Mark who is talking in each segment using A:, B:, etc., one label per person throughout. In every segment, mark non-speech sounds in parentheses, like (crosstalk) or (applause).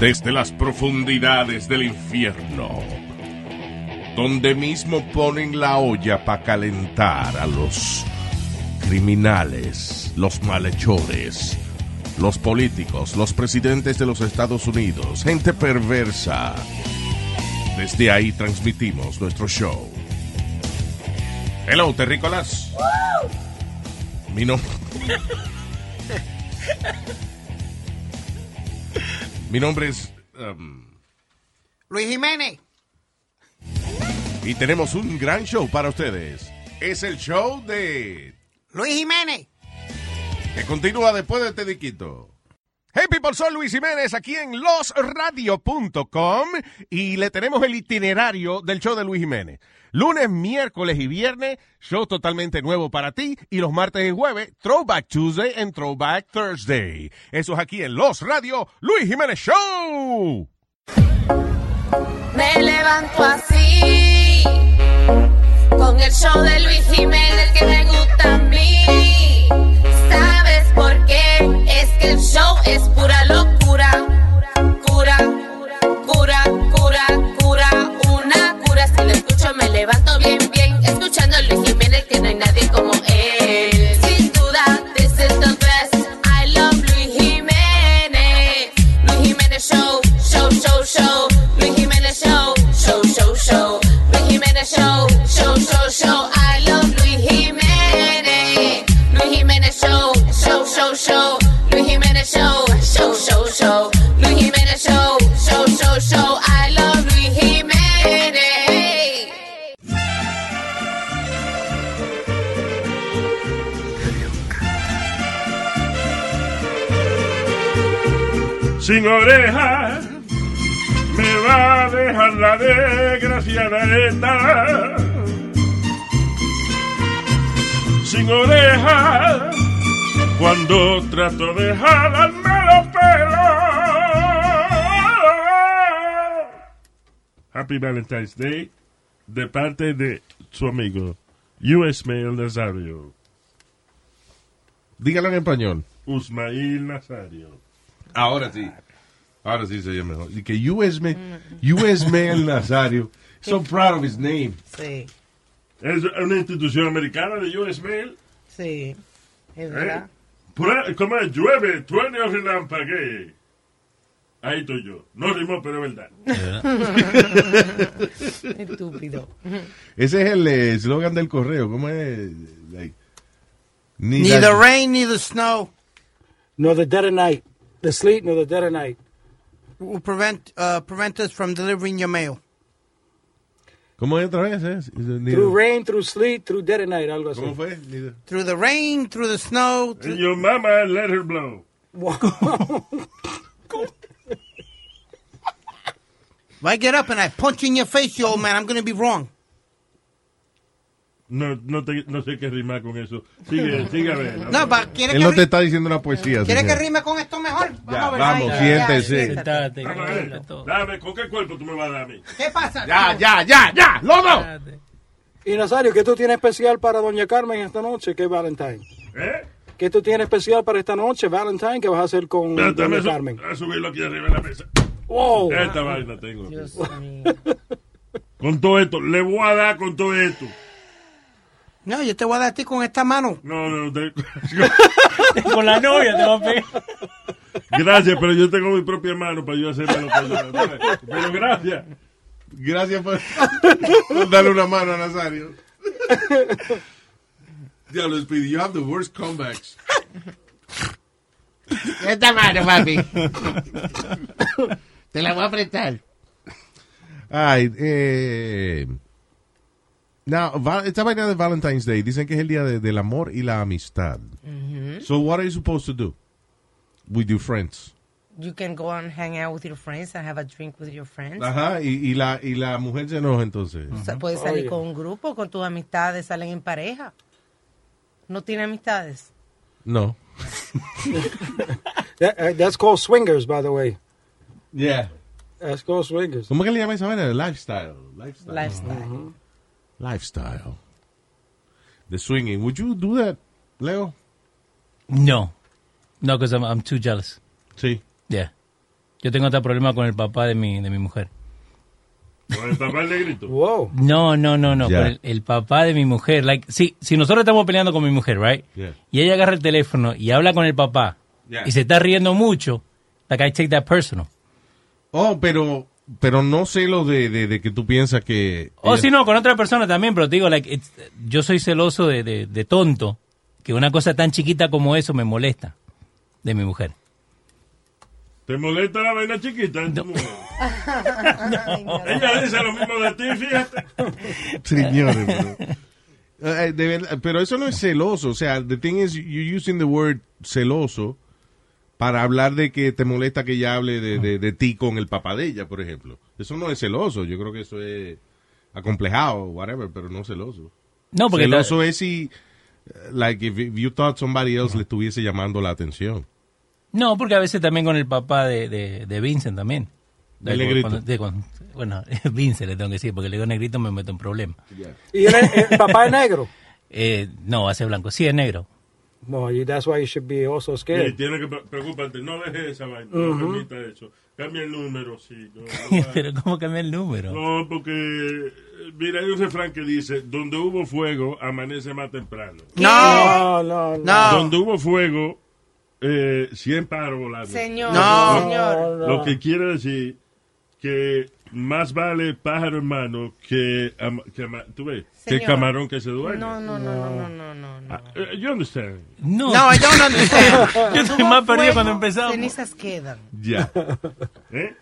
A: Desde las profundidades del infierno, donde mismo ponen la olla para calentar a los criminales, los malhechores, los políticos, los presidentes de los Estados Unidos, gente perversa. Desde ahí transmitimos nuestro show. Hello, terrícolas. Mi nombre. (laughs) Mi nombre es. um,
B: Luis Jiménez.
A: y tenemos un gran show para ustedes. Es el show de.
B: Luis Jiménez.
A: que continúa después de este diquito. Hey people, soy Luis Jiménez aquí en losradio.com y le tenemos el itinerario del show de Luis Jiménez. Lunes, miércoles y viernes, show totalmente nuevo para ti y los martes y jueves, Throwback Tuesday and Throwback Thursday. Eso es aquí en Los Radio, Luis Jiménez Show.
C: Me levanto así, con el show de Luis Jiménez que me gusta a mí. ¿Sabes por qué? Que el show es pura locura. Cura, cura, cura, cura, una cura. Si lo escucho me levanto bien, bien. Escuchando a Luis Jiménez que no hay nadie como él. Sin duda, this is the best. I love Luis Jiménez. Luis Jiménez Show, show, show, show. Luis Jiménez Show, show, show, show. Luis Jiménez show,
D: sin oreja me va a dejar la desgraciada esta. Sin oreja cuando trato de jalarme los pelos. Happy Valentine's Day de parte de su amigo US Mail Nazario.
A: Dígalo en español.
D: Usmail Nazario.
A: Ahora sí. Ahora sí se oye mejor. Y que US, Ma- US Mail Nazario. So proud of his name.
B: Sí,
D: Es una institución americana de US Mail.
B: sí. Es
D: ¿eh?
B: verdad.
D: Pura- ¿Cómo es? Llueve, truene o relampaguee. Ahí estoy yo. No rimó, pero es verdad. (laughs)
B: Estúpido.
A: Ese es el eh, eslogan del correo. ¿Cómo es? Like, ni
B: Neither
A: la-
B: rain, neither snow
E: Nor the dead of night. The sleet, nor the dead of night.
B: will prevent, uh, prevent us from delivering your mail.
A: ¿Cómo es otra vez? eh? Is it neither-
E: Through rain, through sleet, through dead of night, algo así.
A: ¿Cómo fue? Neither-
B: Through the rain, through the snow.
D: And
B: through-
D: your mama let her blow. (laughs)
B: If I get up and I punch you in your face, you old man, I'm going to be wrong.
D: No, no, te- no sé qué rimar con eso. Sigue, (laughs) sigue a ver.
B: No, pero ¿quiere,
A: Él
B: que,
A: no te está diciendo una poesía.
B: ¿quiere que rime con esto mejor?
A: Ya,
B: a ver.
A: vamos, siéntese.
B: ya,
F: Sentate,
D: Vamos a
F: tranquila,
D: ver.
F: todo.
D: Dame, ¿con qué cuerpo tú me vas a dar a mí?
B: ¿Qué pasa?
A: Ya, ya, ya, ya. ¡Lodo!
F: Sentate.
E: Y Nazario, ¿qué tú tienes especial para Doña Carmen esta noche? ¿Qué Valentine?
D: ¿Eh?
E: ¿Qué tú tienes especial para esta noche, Valentine? ¿Qué vas a hacer con Doña Carmen?
D: a subirlo aquí arriba de la mesa.
E: Wow.
D: Esta vaina tengo.
F: Dios mío. (laughs)
D: Con todo esto, le voy a dar con todo esto.
B: No, yo te voy a dar a ti con esta mano.
D: No, no, te- (laughs)
F: Con la novia te va a pegar.
D: gracias, pero yo tengo mi propia mano para yo hacerme lo que yo. Pero gracias.
A: Gracias por, por darle una mano a Nazario. Diablo, Speedy, you have the worst comebacks.
B: Esta mano, papi. te la voy a prestar.
A: Ay, eh. Now, esta vaina de Valentine's Day dicen que es el día de- del amor y la amistad. So, what are you supposed to do with your friends?
G: You can go and hang out with your friends and have a drink with your friends.
A: Ajá, y, y la, y la mujer se enoja entonces.
G: O sea, puedes salir
E: Oye.
G: con un grupo, con tus amistades, salen en pareja. ¿No tiene amistades?
A: No. (laughs)
E: That- uh, that's called swingers, by the way.
A: Yeah.
E: That's called swingers.
A: ¿Cómo que le llama esa manera? Lifestyle. Lifestyle.
G: Lifestyle.
A: Lifestyle. The swinging. Would you do that, Leo?
F: No. No, because I'm, I'm too jealous.
A: Sí.
F: Yeah. Yo tengo otro problema con el papá de mi, de mi mujer.
D: Con el papá del negrito. (laughs)
E: Whoa.
F: No, no, no, no. Con el, el papá de mi mujer. Like, si, si nosotros estamos peleando con mi mujer, right?
A: Yeah.
F: Y ella agarra el teléfono y habla con el papá
A: Yeah.
F: y se está riendo mucho, like I take that personal.
A: Oh, pero, pero no sé lo de, de, de que tú piensas que...
F: O
A: ella-
F: si no, con otra persona también, pero te digo, like, yo soy celoso de, de, de tonto, que una cosa tan chiquita como eso me molesta de mi mujer.
D: ¿Te molesta la vaina chiquita en tu mujer? (laughs) Ella dice lo mismo de ti, fíjate. (laughs)
A: Señores, pero, Eh, de verdad, pero eso no es celoso. O sea, the thing is, you're using the word celoso para hablar de que te molesta que ella hable de, de, de ti con el papá de ella, por ejemplo. Eso no es celoso. Yo creo que eso es acomplejado, whatever, pero no celoso.
F: No, porque
A: celoso es si, like, if, if you thought somebody else le estuviese llamando la atención.
F: No, porque a veces también con el papá de, de, de Vincent también. De-
A: negrito.
F: cuando- de cuando- bueno, (laughs) Vincent le tengo que decir, porque le digo negrito me meto en problema.
E: ¿Y él es- el papá es negro? (laughs)
F: Eh, no, hace blanco. Sí, es negro.
E: Well, you- that's why you should be also
D: Y
E: scared.
D: tiene que pre- preocuparte. No dejes esa vaina. No permita eso. Cambia el número, sí. No, no, (laughs)
F: Pero ¿cómo cambia el número?
D: No, porque, mira, hay un refrán que dice, donde hubo fuego, amanece más temprano.
B: No,
E: No, no, no.
D: Donde hubo fuego, eh, 100 pájaros volando.
G: Señor,
B: No.
G: señor.
D: Lo que quiere decir que más vale pájaro en mano que, ama- que ama- ¿tú ves? que
G: Señor.
D: camarón que se duerme.
G: No, no, no, no, no, no, no. no.
D: Eh, you understand?
F: No,
B: No, I don't understand.
F: yo estoy (laughs) más perdido cuando empezamos.
G: Cenizas quedan.
A: Ya. (laughs)
D: ¿Eh?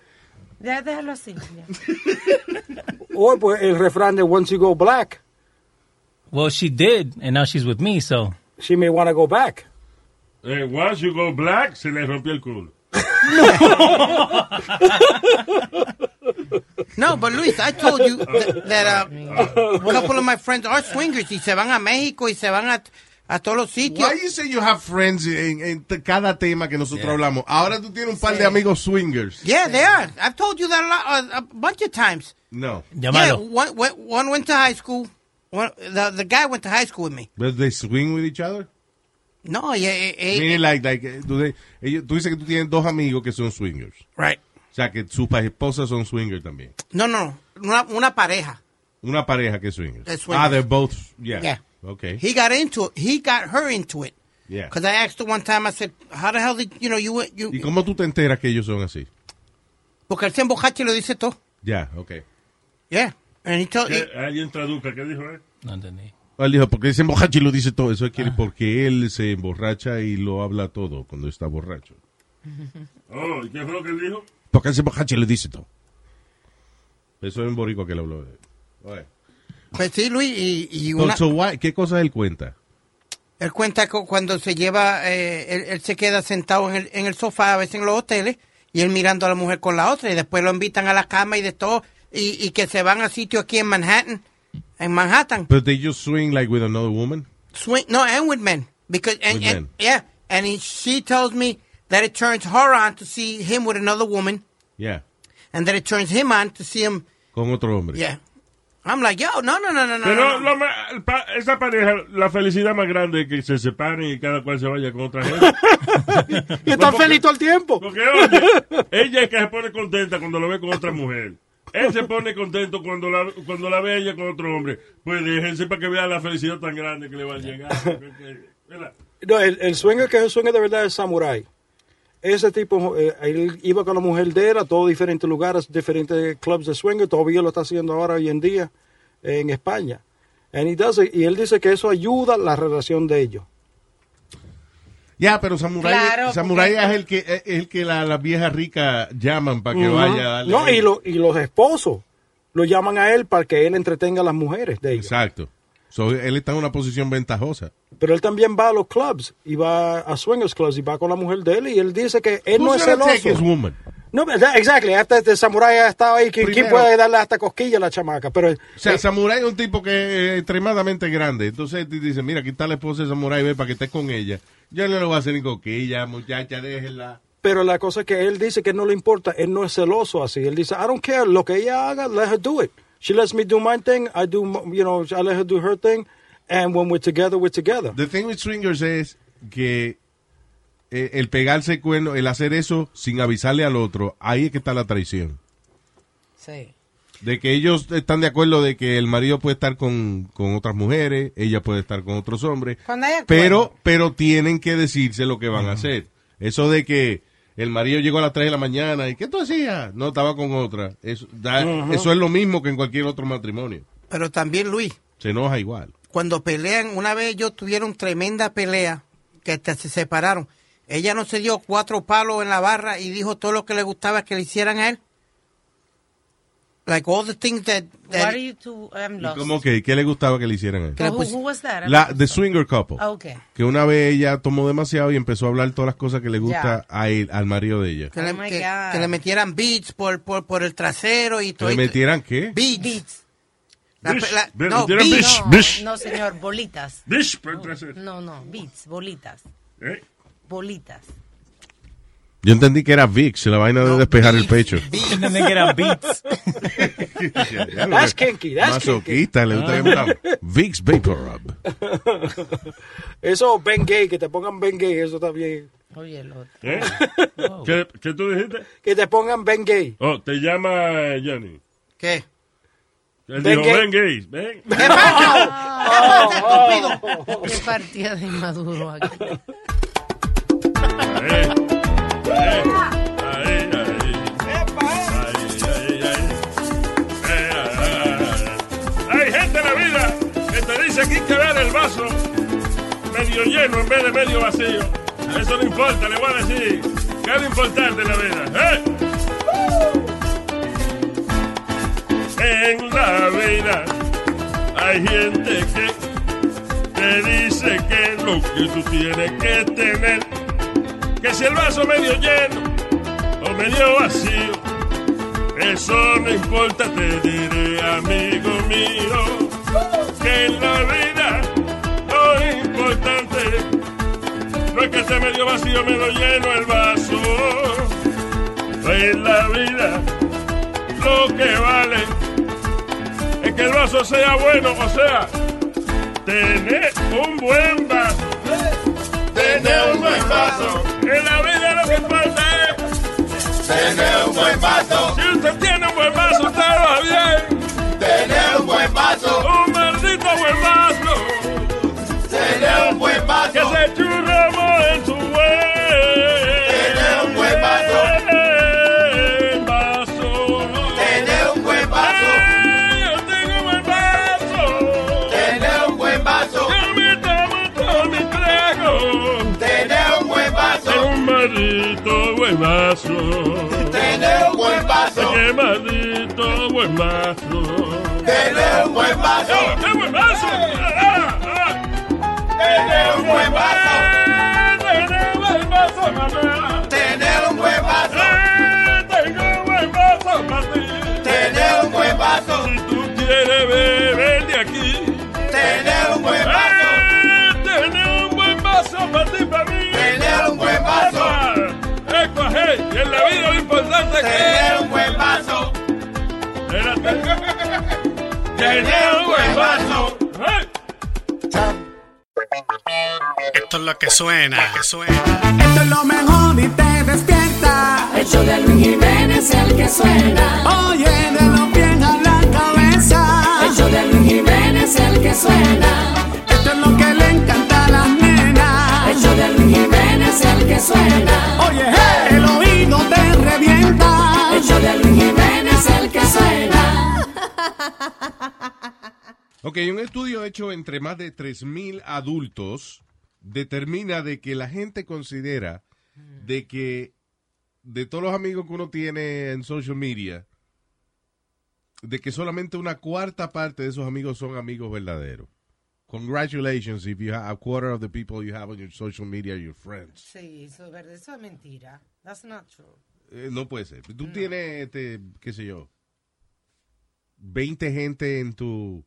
G: Ya, déjalo así. ya. (laughs)
E: O pues el refrán de once you go black,
F: Well, she did, and now she's with me, so.
E: she may want to go back.
D: Eh, once you go black, se le rompió el culo. (laughs)
B: No, but Luis, I told you that, that uh, a couple of my friends are swingers y se van a México y se van a, a todos los sitios.
A: Why you say you have friends en, en t- cada tema que nosotros hablamos? Ahora tú tienes un par de amigos swingers.
B: Yeah, they are. I've told you that a, lot, a, a bunch of times.
A: No.
B: Yeah,
F: Llámalo.
B: one, one, one went to high school. One, the, the guy went to high school with me.
A: But they swing with each other?
B: No, yeah, eh, eh,
A: Meaning like, like, eh, tú, tú dices que tú tienes dos amigos que son swingers.
B: right.
A: O sea, que sus esposas son swingers también.
B: No, no, una, una pareja.
A: Una pareja que es swingers.
B: They're swingers.
A: Ah, they're both, yeah.
B: Yeah.
A: Okay.
B: He got into it. He got her into it.
A: Yeah.
B: Because I asked her one time, I said, how the hell did, you know, you, went- you,
A: ¿Y cómo tú te enteras que ellos son así?
B: porque él se y lo dice todo.
A: Ya, okay.
B: Yeah. And he told.
D: Alguien traduzca, ¿qué dijo él?
F: No entendí.
A: Él dijo, porque se emborracha y lo dice todo. Eso es que porque él se emborracha y lo habla todo cuando está borracho. (laughs)
D: Oh, ¿y qué fue lo que él dijo?
A: Porque él se emborracha y lo dice todo. Eso es un boricua que le habló. Oye.
B: pues sí, Luis, y, y
A: So-
B: una,
A: so why- ¿Qué cosa él cuenta?
B: él cuenta que cuando se lleva, eh, él, él se queda sentado en el, en el sofá, a veces en los hoteles, y él mirando a la mujer con la otra, y después lo invitan a la cama y de todo, y, y que se van a sitio aquí en Manhattan, en Manhattan.
A: But they just swing like with another woman?
B: Swing, no, and with men. Because, and,
A: With
B: and-
A: men.
B: yeah, and he, she tells me that it turns her on to see him with another woman,
A: Yeah.
B: and that it turns him on to see him,
A: Con otro hombre.
B: yeah. I'm like, yo, no, no, no, no, no.
D: Pero
B: no, no.
D: ma- el pa- esa pareja, la felicidad más grande es que se separen y cada cual se vaya con otra gente. (laughs)
E: Y están
D: porque-
E: feliz todo el tiempo.
D: Porque, oye, ella es que se pone contenta cuando lo ve con otra mujer. Él se pone contento cuando la, cuando la ve ella con otro hombre. Pues déjense para que vean la felicidad tan grande que le va a llegar. (laughs) ¿Verdad?
E: No, el, el swinger que es el swinger de verdad es samurai. Ese tipo, eh, él iba con la mujer de él a todos diferentes lugares, diferentes clubs de swinger, todavía lo está haciendo ahora hoy en día eh, en España. And he does it, y él dice que eso ayuda la relación de ellos.
A: Ya, pero Samurai,
G: Claro,
A: Samurai
G: porque-
A: es el que, es el que la- las viejas ricas llaman para que vaya a darle.
E: No, y, lo- y los esposos lo llaman a él para que él entretenga a las mujeres de ellos.
A: Exacto. So, él está en una posición ventajosa.
E: Pero él también va a los clubs y va a swingers clubs y va con la mujer de él y él dice que él no es celoso.
A: woman?
E: No, exactly. Hasta este samurái ha estado ahí. ¿Quién, quién puede darle hasta cosquilla a la chamaca? Pero
A: O sea,
E: eh,
A: Samurai es un tipo que es extremadamente grande. Entonces dice, mira, aquí está la esposa de Samurai, ve, para que estés con ella. Yo no le voy a hacer ni coquilla, muchacha, déjela.
E: Pero la cosa es que él dice que no le importa, él no es celoso así. Él dice, I don't care, lo que ella haga, let her do it. She lets me do my thing, I do, you know, I let her do her thing, and when we're together, we're together.
A: The thing with swingers es que eh, el pegarse cuerno, el hacer eso sin avisarle al otro, ahí es que está la traición.
G: Sí.
A: De que ellos están de acuerdo de que el marido puede estar con, con otras mujeres, ella puede estar con otros hombres, pero, pero tienen que decirse lo que van a hacer. Eso de que el marido llegó a las 3 de la mañana y ¿qué tú hacías? No, estaba con otra. Eso, da- eso es lo mismo que en cualquier otro matrimonio.
B: Pero también, Luis,
A: Se enoja igual.
B: cuando pelean, una vez ellos tuvieron tremenda pelea, que hasta se separaron. Ella no se dio cuatro palos en la barra y dijo todo lo que le gustaba que le hicieran a él. Like all the things that, that-
G: What are you two? I'm
A: ¿Y
G: lost.
A: cómo que? ¿Qué le gustaba que le hicieran a él?
G: Who,
B: pus-
G: who was that? I'm
A: La,
G: lost.
A: The Swinger Couple.
G: Ah, okay.
A: Que una vez ella tomó demasiado y empezó a hablar todas las cosas que le gusta a él, al marido de ella.
B: que,
G: Oh
B: le,
G: my
B: que-
G: God.
B: que le metieran beats por, por, por el trasero y
A: ¿Que
B: todo.
A: le metieran qué?
B: beats.
G: Beats.
B: La-
D: Bish.
B: la-
D: Ve-
B: no,
D: metieron
B: beats.
D: bish.
G: No, no, señor, bolitas.
D: Dish, por el trasero.
G: No, no, beats, bolitas.
D: ¿Eh?
G: Bolitas.
A: Yo entendí que era Vicks, la vaina de
B: No,
A: despejar el pecho.
B: beats.
F: Entendí que eran beats. (laughs)
E: That's kinky, that's
A: Masoquista, le gusta Vicks Vapor Rub. (laughs)
E: Eso, Ben Gay, que te pongan Ben Gay, eso también.
G: Oye, el otro.
D: ¿Eh? ¿Qué, ¿Qué tú dijiste?
E: Que te pongan Ben Gay.
D: Oh, te llama eh, Johnny.
B: ¿Qué?
D: Él
E: Ben
D: dijo,
E: Gay.
D: ven gays, (laughs) ven.
B: ¿Qué pasa? ¿Qué pasa, estúpido?
G: Qué partida de inmaduro aquí.
D: Hay gente en la vida que te dice que hay que ver el vaso medio lleno en vez de medio vacío. Eso no importa, le voy a decir que es lo importante la vida. ¿eh? En la vida hay gente que te dice que lo que tú tienes que tener, que si el vaso medio lleno o medio vacío, eso no importa, te diré, amigo mío, que en la vida lo importante no es que esté medio vacío, medio lleno el vaso. En la vida lo que vale es que el vaso sea bueno, o sea, tener un buen vaso. Tener un buen vaso. En la vida lo que importa es tener un buen vaso. Trago. Tener un buen vaso. Un maldito buen vaso. Tener un buen vaso. Qué maldito buen vaso. Tener un buen vaso. ¡Qué buen vaso! Ah, ah. Tener un buen vaso. Tener un buen vaso, mamá. Tener un buen vaso. Tengo un buen vaso para ti. Tener un buen vaso. Si tú quieres beber de aquí. Tener un buen vida lo importante es que... Tener un buen vaso. (laughs) Tener un buen vaso.
H: Esto es lo que suena, que suena.
I: Esto es lo mejor y te despierta.
C: El show de Luis Jiménez el que suena.
I: Oye, de los pies a la cabeza.
C: El show de Luis Jiménez el que suena.
I: Esto es lo que le encanta a las nenas.
C: El show de Luis Jiménez es el que suena.
I: Oye, hey, el oído te revienta.
C: El show de Luis Jiménez el que suena.
A: Ok, un estudio hecho entre más de 3.000 adultos determina de que la gente considera de que de todos los amigos que uno tiene en social media, de que solamente una cuarta parte de esos amigos son amigos verdaderos. Congratulations if you have a quarter of the people you have on your social media are your friends.
G: Sí, eso es verdad, eso es mentira. That's not true.
A: Eh, no puede ser. Tú tienes, este, qué sé yo, 20 gente en tu,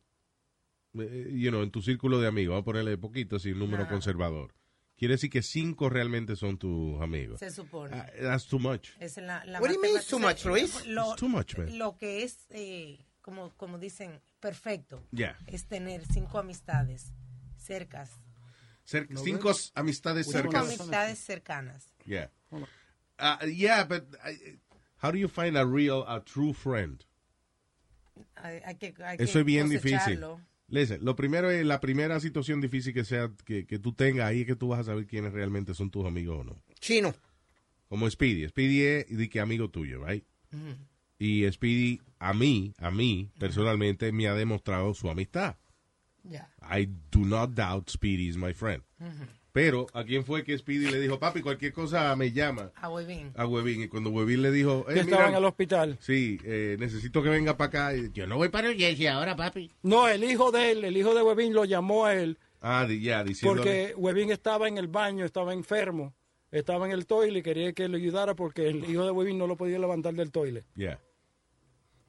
A: eh, you know, en tu círculo de amigos. Vamos a ponerle poquito así, un número
G: Ajá.
A: conservador. Quiere decir que cinco realmente son tus amigos.
G: Se supone.
A: Ah, that's too much.
G: Es la, la
B: What do you mean too much, Luis?
G: Lo,
A: It's too much, man.
G: Lo que es, eh, como, como dicen, perfecto,
A: Yeah.
G: es tener cinco amistades cercas.
A: Cer- cinco amistades
G: Cinco
A: cercanas.
G: amistades cercanas.
A: Yeah. Uh, yeah, but I- how do you find a real, a true friend?
G: Hay, hay que, hay
A: Eso
G: que
A: es bien difícil. Listen, lo primero es la primera situación difícil que sea que, que tú tengas ahí es que tú vas a saber quiénes realmente son tus amigos o no.
B: Chino.
A: Como Speedy. Speedy es de que amigo tuyo, right? Y Speedy a mí, a mí personalmente me ha demostrado su amistad.
G: Ya.
A: I do not doubt Speedy is my friend. Pero a quién fue que Speedy le dijo, papi, cualquier cosa me llama
G: A Huevín.
A: a Huevín. Y cuando Huevín le dijo,
E: Que
A: "Eh,
E: estaba
A: mira,
E: en el hospital.
A: sí, eh, necesito que venga para acá. Y yo no voy para New Jersey ahora, papi.
E: No, el hijo de él, el hijo de Webin lo llamó a él
A: Ah, ya, diciendo.
E: porque Webin estaba en el baño, estaba enfermo, estaba en el toile y quería que le ayudara porque el hijo de Webin no lo podía levantar del toile.
A: Ya.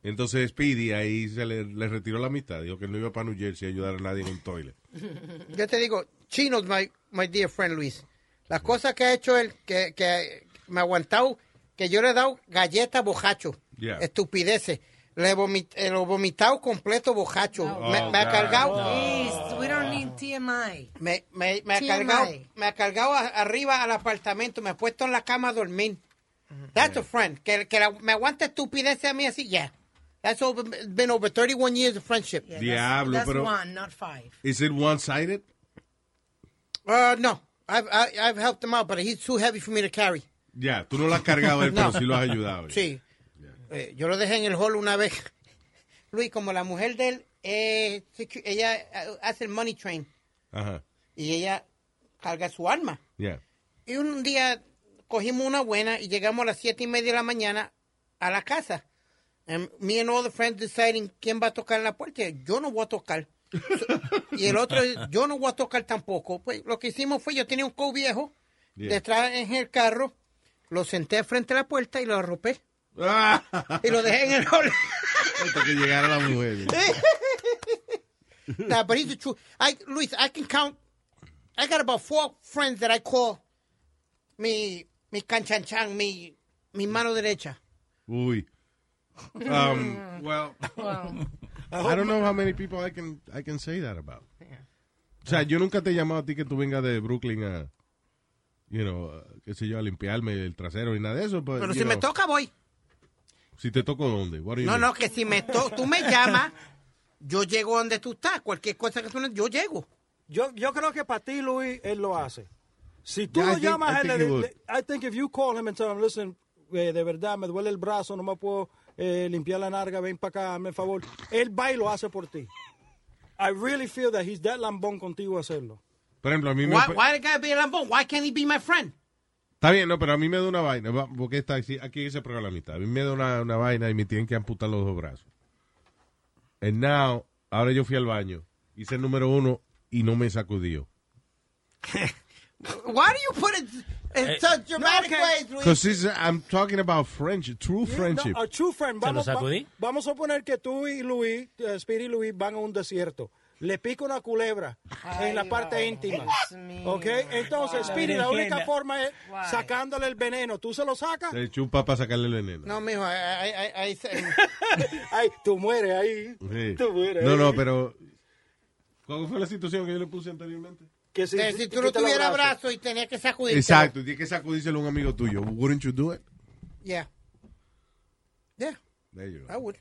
A: Entonces Speedy ahí se le, le retiró la amistad. Dijo que no iba para New Jersey a ayudar a nadie en un toilet. (laughs)
B: Yo te digo, Chino's my, my dear friend Luis. Las cosas que ha hecho él, que, que me ha aguantado, que yo le he dado galletas bojacho.
A: Yeah.
B: Estupideces. Le he vomit- eh, lo he vomitado completo bojacho.
G: No.
B: me,
A: Oh,
B: me ha cargado.
G: Please, we don't need TMI.
B: Me, me, me ha
G: TMI.
B: cargado, me ha cargado a- arriba al apartamento, me ha puesto en la cama a dormir. That's a friend. Que, que la- me aguanta estupideces a mí así, yeah. That's over, been over 31 years of friendship.
G: Yeah,
A: Diablo,
G: that's, that's
A: pero-
G: one, not five.
A: Is it one-sided?
B: Uh, no, I've, I, I've helped him out, but he's too heavy for me to carry.
A: Ya, tú no lo has cargado él, (laughs)
B: No.
A: pero sí lo has ayudado.
B: Sí. Eh, yo lo dejé en el hall una vez. (laughs) Luis, como la mujer de él, eh, ella eh, hace el money train
A: Ajá.
B: y ella carga su arma.
A: Ya.
B: Y un día cogimos una buena y llegamos a las siete y media de la mañana a la casa. And me and all the friends deciding quién va a tocar en la puerta. Yo no voy a tocar. (laughs) Y el otro, yo no voy a tocar tampoco. Pues lo que hicimos fue, yo tenía un co viejo
A: Yeah.
B: detrás en el carro, lo senté frente a la puerta y lo arropé.
A: Ah,
B: Y lo dejé en el hall.
A: hasta que llegara la mujer. (laughs)
B: nah, but he's the truth. I, Luis, I can count. I got about four friends that I call mi, mi canchanchan, mi, mi mano derecha.
A: Uy. Um, (laughs) well, I don't know how many people I can, I can say that about. O sea, yo nunca te he llamado a ti que tú vengas de Brooklyn a, you know, a, qué sé yo, a limpiarme el trasero y nada de eso. but,
B: Pero si me
A: know,
B: toca, voy.
A: Si te toco, ¿dónde? What do you
B: No,
A: mean?
B: no, que si me to tú me llamas, yo llego donde tú estás. Cualquier cosa que tú yo llego.
E: Yo, yo creo que para ti, Luis, él lo hace. Si tú
A: Yeah, I
E: lo
A: think-
E: llamas,
A: I
E: a él,
A: think
E: le- le- I think if you call him and tell him, listen, eh, de verdad, me duele el brazo, no me puedo eh, limpiar la narga, ven para acá, hazme el favor. Él va y lo hace por ti. I really feel that he's that lambón contigo a hacerlo.
A: Por ejemplo, a mí me...
B: Why, why the guy be a lambón? Why can't he be my friend?
A: Está bien, no, pero a mí me da una vaina, va, porque está aquí, aquí se prueba la mitad. A mí me da una, una vaina y me tienen que amputar los dos brazos. And now, ahora yo fui al baño, hice el número uno y no me sacudió. (laughs)
B: Why do you put it in such dramatic
E: okay.
B: ways, Luis?
A: Because I'm talking about friendship, true friendship.
E: No, a true friend.
F: ¿Se lo
E: Vamos, va- vamos a poner que tú y Luis, eh, Speedy y Luis, van a un desierto. Le pica una culebra en la parte íntima. ¿Ok? Entonces, Speedy, la única forma es
G: Why?
E: sacándole el veneno. ¿Tú se lo sacas?
A: Se chupa para sacarle el veneno.
B: No, mijo, ahí, ahí, ahí se- (laughs)
E: Ay, tú mueres ahí.
A: Sí.
E: Tú mueres
A: No,
E: ahí.
A: no, pero... ¿Cuál fue la situación que yo le puse anteriormente?
E: Que si,
B: si tú no tuvieras
E: brazos.
B: brazos y tenías que sacudir.
A: Exacto, tienes que sacudírselo a un amigo tuyo. Wouldn't you do it?
B: Yeah. Yeah,
A: There you go.
B: I would.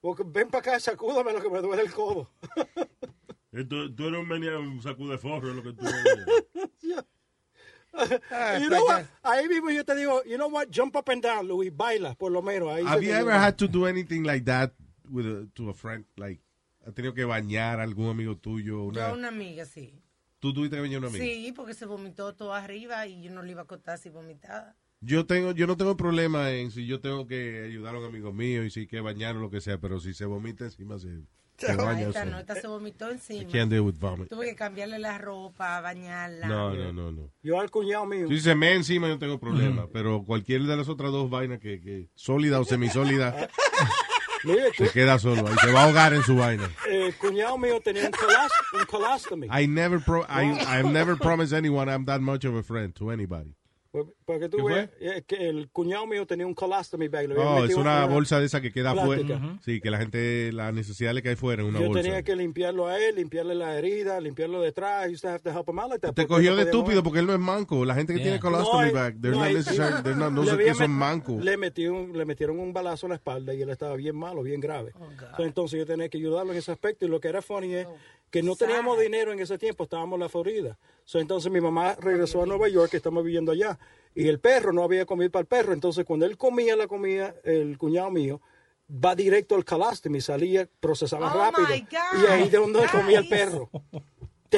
E: Porque ven para acá, sacúdame lo que me duele el codo. (laughs)
D: Tú, tú eres un sacude forro, es lo que tú (laughs) eres.
B: Ah,
E: you
B: pues
E: know what? Ahí mismo yo te digo, you know what? Jump up and down, Luis. Baila, por lo menos. Ahí
A: Have you ever had to do anything like that with a, to a friend? Like, ¿has tenido que bañar a algún amigo tuyo? Una,
G: Yo una amiga, sí.
A: ¿Tú tuviste que a una amiga?
G: Sí, porque se vomitó todo arriba y yo no le iba a contar si vomitaba.
A: Yo tengo, yo no tengo problema en si yo tengo que ayudar a un amigo mío y si hay que bañar o lo que sea, pero si se vomita encima se, Se baña
G: Esta no, esta se vomitó
A: I
G: encima.
A: can't deal with vomit.
G: Tuve que cambiarle la ropa, bañarla.
A: No, no, no, no.
E: Yo al cuñado mío.
A: Si se me encima yo tengo problema, (clears throat) pero cualquier de las otras dos vainas que, que sólida o semisólida (laughs) se queda solo ahí, se va a ahogar en su vaina.
E: el cuñado mío tenía un colostomy.
A: I never pro I I've never promised anyone I'm that much of a friend to anybody.
E: Pues, Para que tú
A: ¿Qué
E: veas, eh, que el cuñado mío tenía un colostomy bag. habían
A: Oh, es una bolsa de esa que queda
E: plástica.
A: fuera. Sí, que la gente, la necesidad le cae fuera en una
E: Yo
A: bolsa.
E: tenía que limpiarlo a él, limpiarle la herida, limpiarlo detrás. To have to help him out like that.
A: Te cogió de estúpido
E: mover.
A: porque él no es manco. La gente que tiene colostomy
E: No,
A: bag, they're
E: no,
A: not necessary- (laughs) they're not- no
E: le
A: sé
E: había
A: que son mancos.
E: Le, metí un- le metieron un balazo en la espalda y él estaba bien malo, bien grave.
G: Oh,
E: So, entonces yo tenía que ayudarlo en ese aspecto y lo que era funny es que no teníamos dinero en ese tiempo, estábamos en la Florida. So, entonces mi mamá regresó a Nueva York, que estamos viviendo allá, y el perro no había comido para el perro. Entonces cuando él comía la comida, el cuñado mío, va directo al colostomy, salía, procesaba
G: Oh,
E: rápido. Y ahí de donde comía el perro.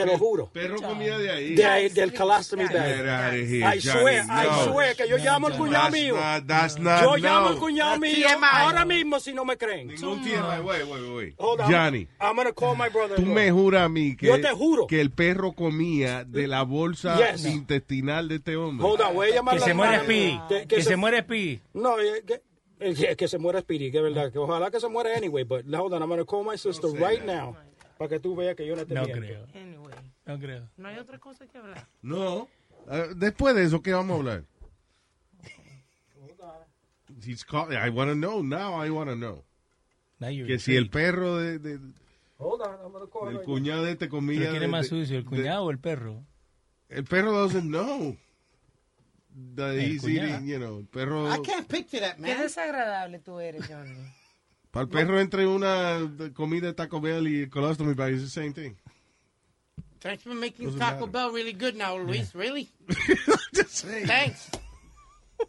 E: Te lo juro.
A: Perro comía de ahí.
E: De ahí, del colostomy bag. I swear, I swear que yo llamo al cuñado mío.
A: not- that's not-
E: Yo llamo al cuñado mío ahora mismo si no me creen.
A: Ningún tiempo. Wait, wait, wait.
E: Hold on.
A: Johnny,
E: I'm gonna call my brother.
A: tú me juras a mí que,
E: Yo te juro.
A: que el perro comía de la bolsa
E: Yes.
A: intestinal de este hombre.
E: Hold on, voy a llamar
F: Que
E: a
F: se
E: la
F: muere
E: hermana.
F: Speedy.
E: Que-
F: Que
E: que
F: se
E: se-
F: muere Speedy.
E: No, eh, que, eh, que, que se muera Speedy, que es verdad. Que ojalá que se muera anyway, but hold on, I'm gonna call my sister right now. Para que tú veas que yo no te
F: No
E: miento.
F: creo.
G: Anyway,
F: No creo.
G: no hay otra cosa que hablar.
A: No. Eh, después de eso, ¿qué vamos a hablar? He's call- I want to know. Now I want to know.
F: Now
A: Que si el
F: intrigued.
A: perro de, de-
E: Hold on, I'm gonna call right
A: cuñado de este comía...
F: ¿Pero quién es
A: de-
F: más
A: de-
F: sucio, el
A: de-
F: cuñado o el perro?
A: El perro doesn't know. That
F: El
A: he's
F: cuñado.
A: eating, you know, el perro...
B: I can't picture that,
G: Qué
B: man.
G: desagradable tú eres, Johnny.
A: Para el perro entre una comida de Taco Bell y colostomy bag is the same thing.
B: Thanks for making
A: Doesn't
B: Taco
A: matter.
B: Bell really good now, Luis. Really? (laughs)
A: Just.
B: Thanks. (laughs)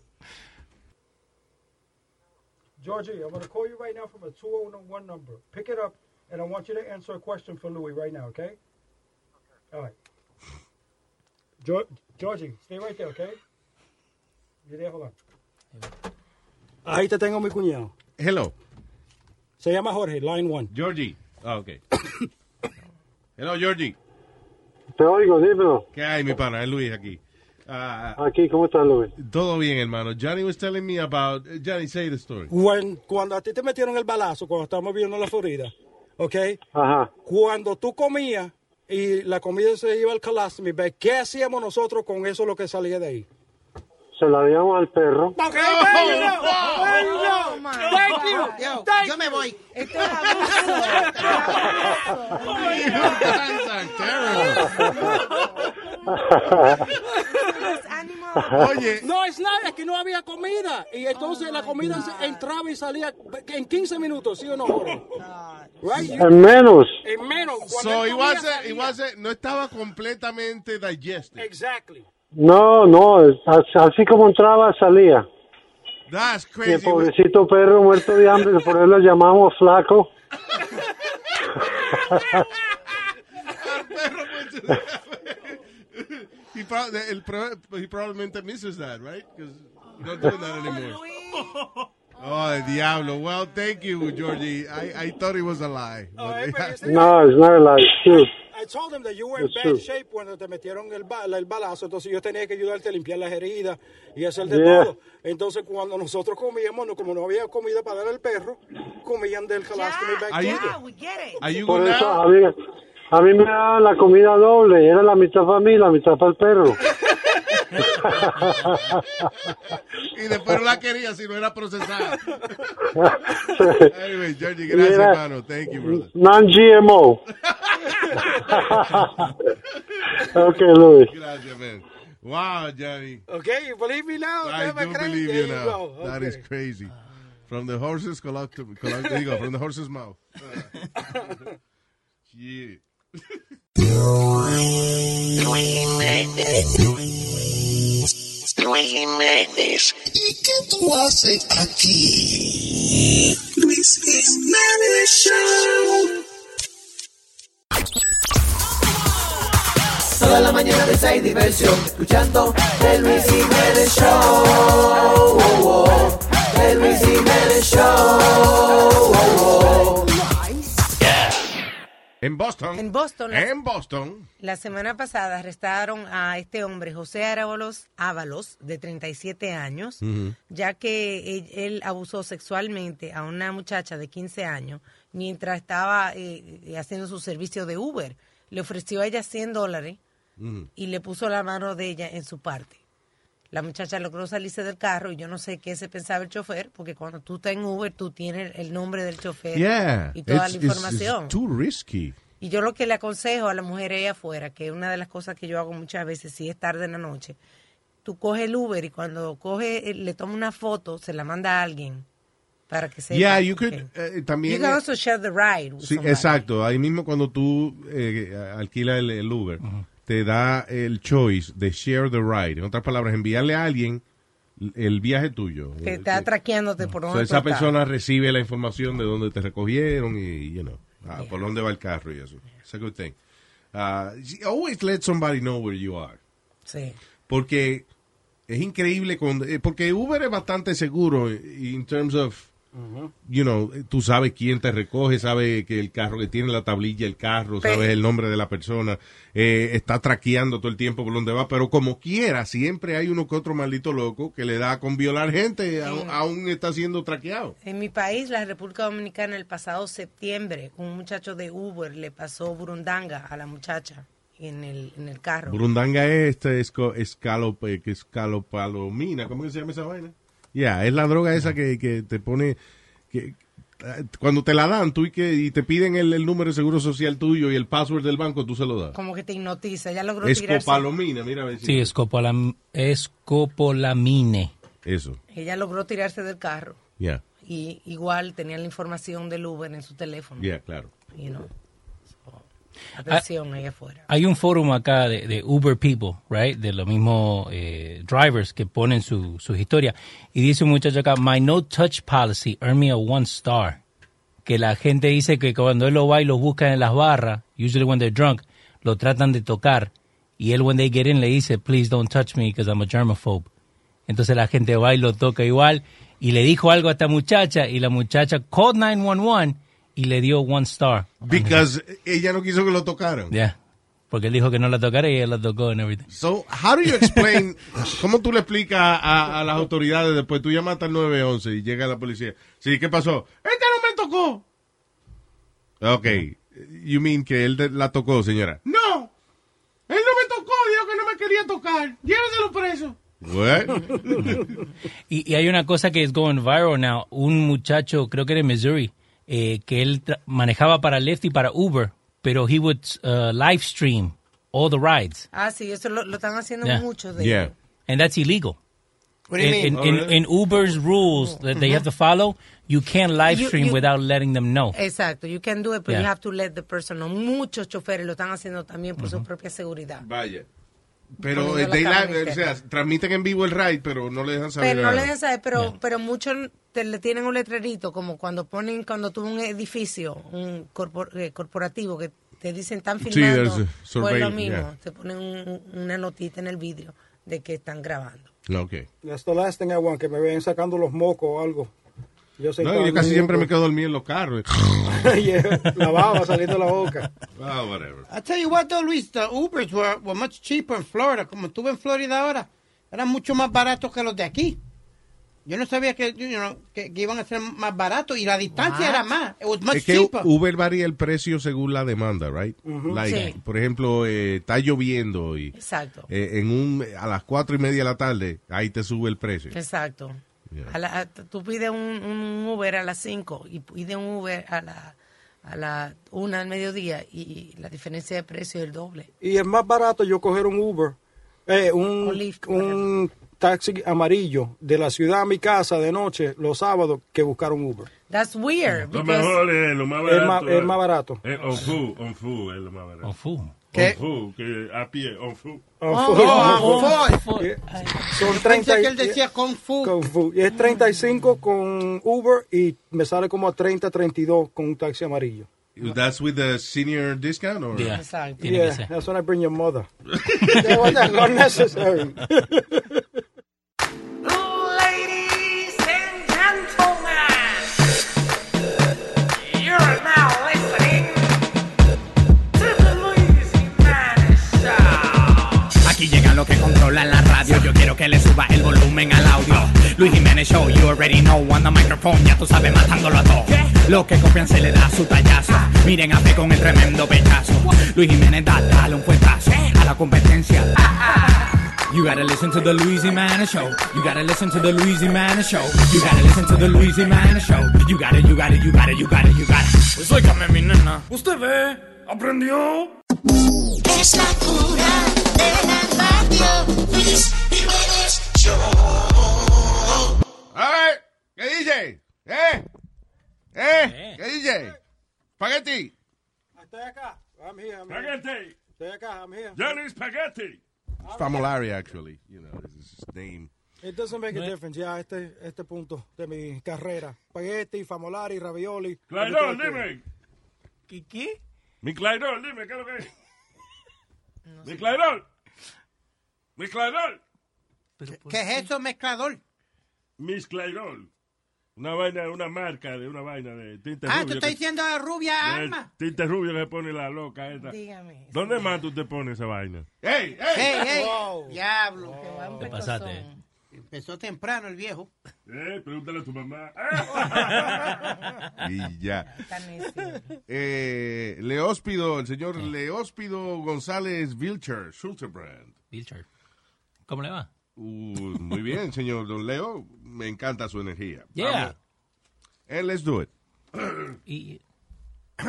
E: Georgie, I'm going to call you right now from a 201 number. Pick it up, and I want you to answer a question for Louis right now, okay? All right. Geor- Georgie, stay right there, okay? You there? Hold on. Ahí te tengo mi cuñado.
A: Hello,
E: Se llama Jorge, line one.
A: Georgie. Ah, ok. (coughs) Hello, Georgie.
J: Te oigo, dímelo.
A: ¿Qué hay, mi pana? Es Luis aquí. Ah,
J: Aquí, ¿cómo estás, Luis?
A: todo bien, hermano. Johnny was telling me about... Johnny, say the story.
E: When- cuando a ti te metieron el balazo, cuando estábamos viviendo en la Florida, ¿ok?
J: Ajá.
E: Cuando tú comías y la comida se iba al colostomy bag, ¿qué hacíamos nosotros con eso lo que salía de ahí?
J: Se la digamos al perro.
E: Ok, thank you, thank you,
G: Oh, my
E: thank you.
B: Yo,
E: thank
B: yo me voy.
G: Esto es. (laughs)
A: Oye,
E: No es nada, es que no había comida. Y entonces la comida entraba y salía en 15 minutos, ¿sí o no? Right?
J: En menos.
E: en menos.
A: So wasn't, it wasn't, no estaba completamente digested.
E: Exactly.
J: No, no, así como entraba, salía.
A: That's
J: Y el
A: crazy.
J: pobrecito perro muerto de hambre, por eso lo llamamos flaco. (laughs)
A: he, probably, el, pro- he probablemente misses that, right? Because you don't do that anymore. Oh, el diablo. Well, thank you, Georgie. I, I thought it was a lie.
E: Oh,
A: But-
E: eh, este-
J: No, it's not a lie, it's true.
E: I told him that you were in bad
J: true.
E: shape cuando te metieron el, ba- el balazo, entonces yo tenía que ayudarte a limpiar las heridas y hacer de
J: Yeah.
E: todo. Entonces cuando nosotros comíamos, no- como no había comida para dar al perro, comían del colostomy bag.
A: Are you-
G: Ya, we get it.
A: Are you
J: Por eso
A: now?
J: a mí, a mí me daban la comida doble. Era la mitad para mí, la mitad para el perro. (laughs)
A: Y después no la quería si no era procesada. anyway, Georgie, gracias,
J: era
A: hermano. Thank you, brother.
J: Non-GMO. ok, Luis.
A: Gracias, man. Wow, Johnny.
E: Okay, you believe me now?
A: I do believe you now. That is crazy. From the horse's collective, collect, there you go, from the horse's mouth. (laughs) yeah.
K: Luis Jiménez. ¿Y qué tú haces aquí? Luis Jiménez Show.
L: Toda la mañana de hay diversión, escuchando el Luis Jiménez Show. Oh, oh. El Luis Jiménez Show. Oh.
A: En Boston.
G: En Boston.
A: En Boston.
G: La semana pasada arrestaron a este hombre, José Ábalos, Ábalos, de 37 años, ya que él, él abusó sexualmente a una muchacha de 15 años mientras estaba eh, haciendo su servicio de Uber. Le ofreció a ella 100 dólares y le puso la mano de ella en su parte. La muchacha logró salirse del carro y yo no sé qué se pensaba el chofer, porque cuando tú estás en Uber tú tienes el nombre del chofer
A: Yeah.
G: y toda
A: It's-
G: la información.
A: it's too risky.
G: Y yo lo que le aconsejo a la mujer ahí afuera, que es una de las cosas que yo hago muchas veces, si es tarde en la noche, tú coges el Uber y cuando coge, eh, le toma una foto, se la manda a alguien para que sepa.
A: Yeah, you could, eh, también.
G: You can also share the ride with
A: Sí,
G: somebody.
A: exacto. Ahí mismo cuando tú eh, alquilas el, el Uber, te da el choice de share the ride. En otras palabras, enviarle a alguien el viaje tuyo.
G: Que está traqueándote por
A: So,
G: donde tú
A: esa persona recibe la información de dónde te recogieron y, you know, ah, por dónde va el carro y eso. It's a good thing. Ah, always let somebody know where you are.
G: Sí.
A: Porque es increíble, con, eh, porque Uber es bastante seguro in terms of, you know, tú sabes quién te recoge, sabes que el carro que tiene la tablilla, el carro, sabes el nombre de la persona, eh, está traqueando todo el tiempo por donde va, pero como quiera, siempre hay uno que otro maldito loco que le da con violar gente,
G: Mm.
A: aún está siendo traqueado.
G: En mi país, la República Dominicana, el pasado septiembre, un muchacho de Uber le pasó burundanga a la muchacha en el, en el carro.
A: Burundanga es este eh, escalopalomina, ¿cómo que se llama esa vaina? Ya, es la droga esa que, que te pone, que cuando te la dan tú y que y te piden el, el número de seguro social tuyo y el password del banco, tú se lo das.
G: Como que te hipnotiza. Ya logró tirarse.
A: Escopalomina, mira a ver si-
F: Sí, escopolam- escopolamine.
A: Eso,
G: Ella logró tirarse del carro.
A: ya,
G: Y igual tenía la información del Uber en su teléfono.
A: ya, claro.
G: You know. So, atención ahí afuera.
F: Hay un fórum acá de, de Uber People, right? De los mismos eh, drivers que ponen su, sus historias. Y dice un muchacho acá, my no touch policy earned me a one star. Que la gente dice que cuando él lo va y los busca en las barras, usually when they're drunk, lo tratan de tocar. Y él, when they get in, le dice, please don't touch me because I'm a germaphobe. Entonces la gente va y lo toca igual. Y le dijo algo a esta muchacha y la muchacha called 911 y le dio one star.
A: Because ella no quiso que lo tocaran.
F: Yeah. Porque él dijo que no la tocara y ella la tocó and everything.
A: So, how do you explain, (laughs) cómo tú le explicas a, a las autoridades después, tú llamas al 911 y llega la policía, sí, ¿qué pasó? Este no me tocó. Ok, you mean que él la tocó, señora. No, él no me tocó, dijo que no me quería tocar, lléveselo preso. What? (laughs)
F: Y, y hay una cosa que es going viral now. Un muchacho, creo que era en Missouri, eh, que él manejaba para Lyft y para Uber, pero he would uh, live stream all the rides.
G: Ah, sí, eso lo, lo están haciendo
F: Yeah.
G: muchos de
F: Yeah. And that's illegal.
G: What do you
F: in,
G: mean?
F: in,
G: Oh, really?
F: in Uber's rules that they have to follow, you can't live
G: You-
F: stream
G: you-
F: without letting them know.
G: Exacto, you can do it, but
F: Yeah.
G: you have to let the person know. Muchos choferes lo están haciendo también por su propia seguridad.
A: Vaya. Pero o sea, transmiten en vivo el ride, pero no le dejan saber.
G: Pero no le dejan saber, pero, pero muchos te le tienen un letrerito, como cuando ponen, cuando tú un edificio, un corpor- eh, corporativo, que te dicen están
A: Sí,
G: filmando,
A: a
G: pues lo mismo,
A: yeah.
G: te ponen un- una notita en el vidrio de que están grabando.
A: Ok.
E: That's the last thing I want, que me ven sacando los mocos o algo. Yo, sé
A: No, yo casi siempre me quedo dormido en los carros. (laughs)
E: Yeah, la baba saliendo de la boca. (laughs)
A: Ah, whatever.
B: I tell you what, though, Luis, the Ubers were, were much cheaper in Florida. Como estuve en Florida ahora, eran mucho más baratos que los de aquí. Yo no sabía que, you know, que, que iban a ser más baratos y la distancia
G: What?
B: era más. It was much
A: Es que
B: cheaper.
A: Uber varía el precio según la demanda, right?
B: Ujú.
A: Like,
G: Sí.
A: Por ejemplo, eh, está lloviendo y
G: Exacto,
A: eh, en un a las cuatro y media de la tarde ahí te sube el precio.
G: exacto.
A: Yeah.
G: A la- a- tú pides un, un Uber a las 5 y pides un Uber a la a la una al mediodía y la diferencia de precio es el doble.
E: Y es más barato yo coger un Uber, eh, un, un taxi amarillo de la ciudad a mi casa de noche los sábados que buscar un Uber.
G: That's weird.
D: Lo mejor es lo más
E: Es
D: barato.
E: más- es más barato.
D: Es on food, on food es lo más barato.
F: On food.
E: ¿Qué?
D: On food, que a pie, on food.
E: Oh,
B: Oh,
E: oh,
B: Ford.
E: Yeah.
B: Yo
E: Son
B: pensé
E: 30
B: que él decía Kung Fu.
E: Kung Fu. Y es 35 con Uber y me sale como a 30, 32 con un taxi amarillo.
A: That's with the senior discount or
F: Yeah.
E: Yeah, that's when I bring your mother. (laughs) That wasn't unnecessary.
I: Ladies (laughs) Aquí llegan los que controlan
M: la radio. Yo quiero que le suba el volumen al audio. Luis Jiménez Show, you already know. On the microphone, ya tú sabes, matándolo a todo. Lo que copian se le da su tallazo. Miren a Fe con el tremendo pechazo. Luis Jiménez da, dale un puestazo a la competencia. You gotta listen to the Luis Jiménez Show. You gotta listen to the Luis Jiménez Show. You gotta listen to the Luis Jiménez Show. You gotta, you gotta, you gotta, you gotta, you gotta. Pues óigame, mi nena. ¿Usted ve? ¿Aprendió?
K: Es la cura de la radio. Luis Jiménez Show.
A: A ver, ¿qué dice? ¿Eh? ¿Eh? ¿Qué dice? Spaghetti.
E: Estoy acá. I'm here. I'm here.
D: Spaghetti.
E: Estoy acá. I'm here.
D: Johnny Spaghetti.
A: It's Famolari, actually. You know, this is his name.
E: It doesn't make a difference ya este, este punto de mi carrera. Spaghetti, famolari, ravioli. Que
D: dime.
F: ¿Qué?
D: Mi Clairol, dime, ¿qué es lo que es? Mi Clairol. Mi Clairol.
B: ¿Qué es eso, mezclador?
D: Miss Clairol. Una vaina, una marca de una vaina de tinte
B: Ah,
D: rubio.
B: tú estás diciendo a rubia
D: de
B: alma.
D: Tinte rubio que se pone la loca esta.
G: Dígame.
D: ¿Dónde más tú te pones esa vaina?
A: ¡Ey,
B: Hey, hey,
E: Wow.
B: diablo.
F: Te pasaste.
B: Empezó temprano el viejo.
D: Eh, pregúntale a tu mamá. (laughs)
A: Y ya. Eh, Leóspido, el señor Leóspido González Vilcher, Schulterbrand.
F: Vilcher. ¿Cómo le va?
A: Uh, muy bien, señor Don Leo. Me encanta su energía.
F: Yeah.
A: Vamos. Eh, let's do it.
F: Y, (coughs)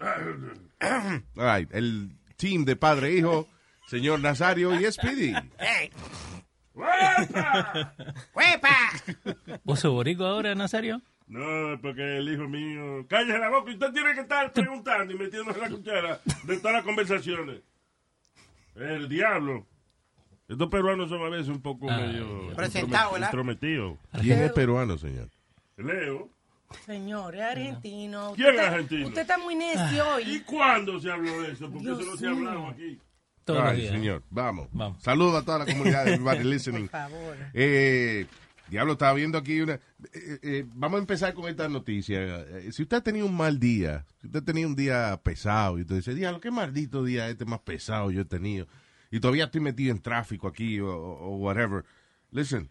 A: All right, el team de padre e hijo, señor Nazario y Speedy.
B: ¡Hey!
D: ¡Huepa!
B: ¡Huepa!
F: ¿Vos sos borico ahora, Nazario?
D: No, porque el hijo mío. Cállese la boca. Usted tiene que estar preguntando y metiéndose la cuchara de todas las conversaciones. El diablo. Estos peruanos son a veces un poco
F: Ah,
D: medio.
B: Presentado,
D: intrometidos.
A: ¿Quién es peruano, señor?
D: Leo.
G: Señor, es argentino.
D: ¿Quién
G: Usted
D: es argentino?
G: Usted está muy necio
D: ¿Y
G: hoy.
D: cuándo se habló de eso? Porque
G: Dios
D: eso no se ha hablado aquí.
F: Todos los
A: Ay,
F: días.
A: señor, vamos.
F: Vamos.
A: Saludos a toda la comunidad, everybody (laughs) listening.
G: Por favor.
A: Eh, diablo, estaba viendo aquí una... eh, eh, vamos a empezar con esta noticia. Eh, si usted ha tenido un mal día, si usted ha tenido un día pesado y usted dice, diablo, qué maldito día este más pesado yo he tenido y todavía estoy metido en tráfico aquí o, o whatever. Listen,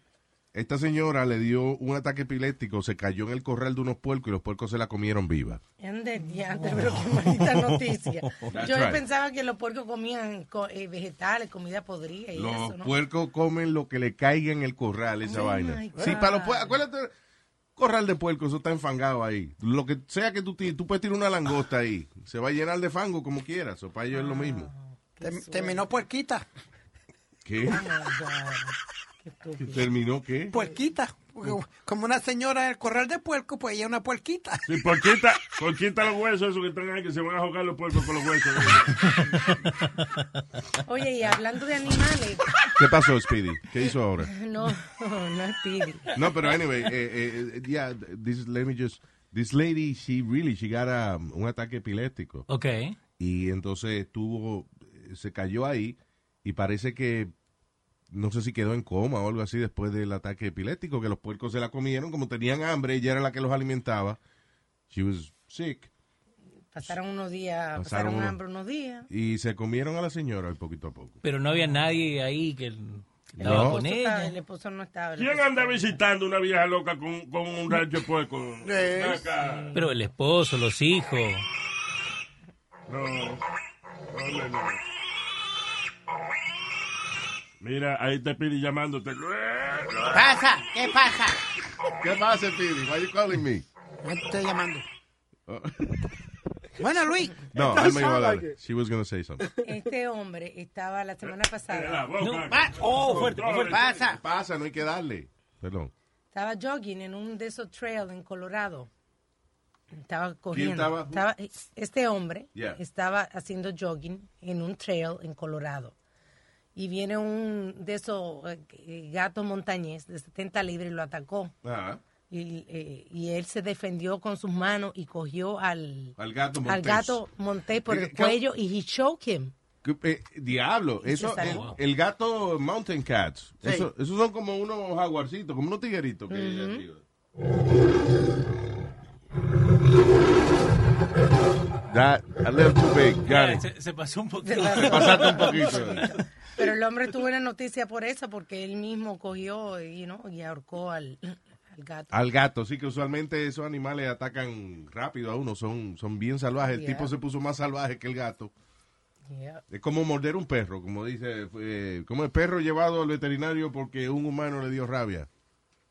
A: esta señora le dio un ataque epiléptico, se cayó en el corral de unos puercos y los puercos se la comieron viva.
G: Ande, diantre, pero qué maldita noticia. (laughs) Yo
A: right.
G: pensaba que los puercos comían co- eh, vegetales, comida podrida y
A: Los
G: eso, ¿no?
A: puercos comen lo que le caiga en el corral, esa
G: Oh,
A: vaina. Sí, para los puercos, acuérdate, corral de puercos, eso está enfangado ahí. Lo que sea que tú tires, tú puedes tirar una langosta ahí, se va a llenar de fango como quieras, o para ellos es lo mismo.
B: Terminó puerquita.
A: ¿Qué?
G: Oh,
A: ¿Terminó qué?
B: Puerquita. Como una señora en el corral de puerco, pues ella es una puerquita.
D: Sí, por quita, por quita los huesos esos que están ahí que se van a jugar los puercos con los huesos.
G: Oye, y hablando de animales,
A: ¿Qué pasó, Speedy? ¿Qué hizo ahora?
G: no, (laughs) no Pidi.
A: No, pero anyway, eh, eh, yeah, this, let me just, this lady, she really, she got a- un ataque epiléptico.
F: Ok.
A: y entonces tuvo, se cayó ahí y parece que no sé si quedó en coma o algo así después del ataque epiléptico, que los puercos se la comieron, como tenían hambre, ella era la que los alimentaba. She was sick.
G: Pasaron unos días,
A: Pasaron
G: pasaron,
A: unos-
G: hambre unos días.
A: Y se comieron a la señora poquito a poco.
F: Pero no había nadie ahí que estaba
A: No.
F: con
G: El estaba-
F: ella.
G: el esposo no estaba. el
D: ¿Quién
G: esposo
D: anda visitando una vieja loca con, con un rancho de puerco? Acá.
F: Pero el esposo, los hijos.
D: No. No, no, no. Mira, ahí te pide llamándote.
B: ¿Pasa? ¿Qué pasa?
A: ¿Qué pasa, Speedy? Why you calling me?
B: Me estoy llamando.
A: Oh.
B: Bueno, Luis.
A: No, dar.
E: like.
A: She was going to say something.
G: Este hombre estaba la semana
D: La
G: pasada,
D: boca.
B: Pa-
E: Oh, fuerte, fuerte.
B: Pasa.
A: ¿Qué pasa? No hay que darle. Perdón.
G: estaba jogging en un de esos trails en Colorado. Estaba corriendo.
A: estaba?
G: este hombre
A: Yeah.
G: estaba haciendo jogging en un trail en Colorado. Y viene un de esos eh, gatos montañés de 70 libras y lo atacó. Y, eh, y él se defendió con sus manos y cogió al,
A: al gato
G: al
A: montés.
G: gato montés por
A: ¿Qué-
G: el cuello y he choked him.
A: ¿Qué- eh, diablo, eso, el, gato Mountain Cats,
B: Sí.
A: eso, esos son como unos jaguarcitos, como unos tigueritos que. That, a little too big, got it.
F: Se, se pasó un poquito.
G: Se pasó.
A: Pasaste un poquito. (laughs)
G: Pero el hombre tuvo una noticia por eso, porque él mismo cogió you know, y ahorcó al, al gato.
A: Al gato, sí que usualmente esos animales atacan rápido a uno, son, son bien salvajes. El tipo se puso más salvaje que el gato.
G: Yeah.
A: Es como morder un perro, como dice, eh, como el perro llevado al veterinario porque un humano le dio rabia.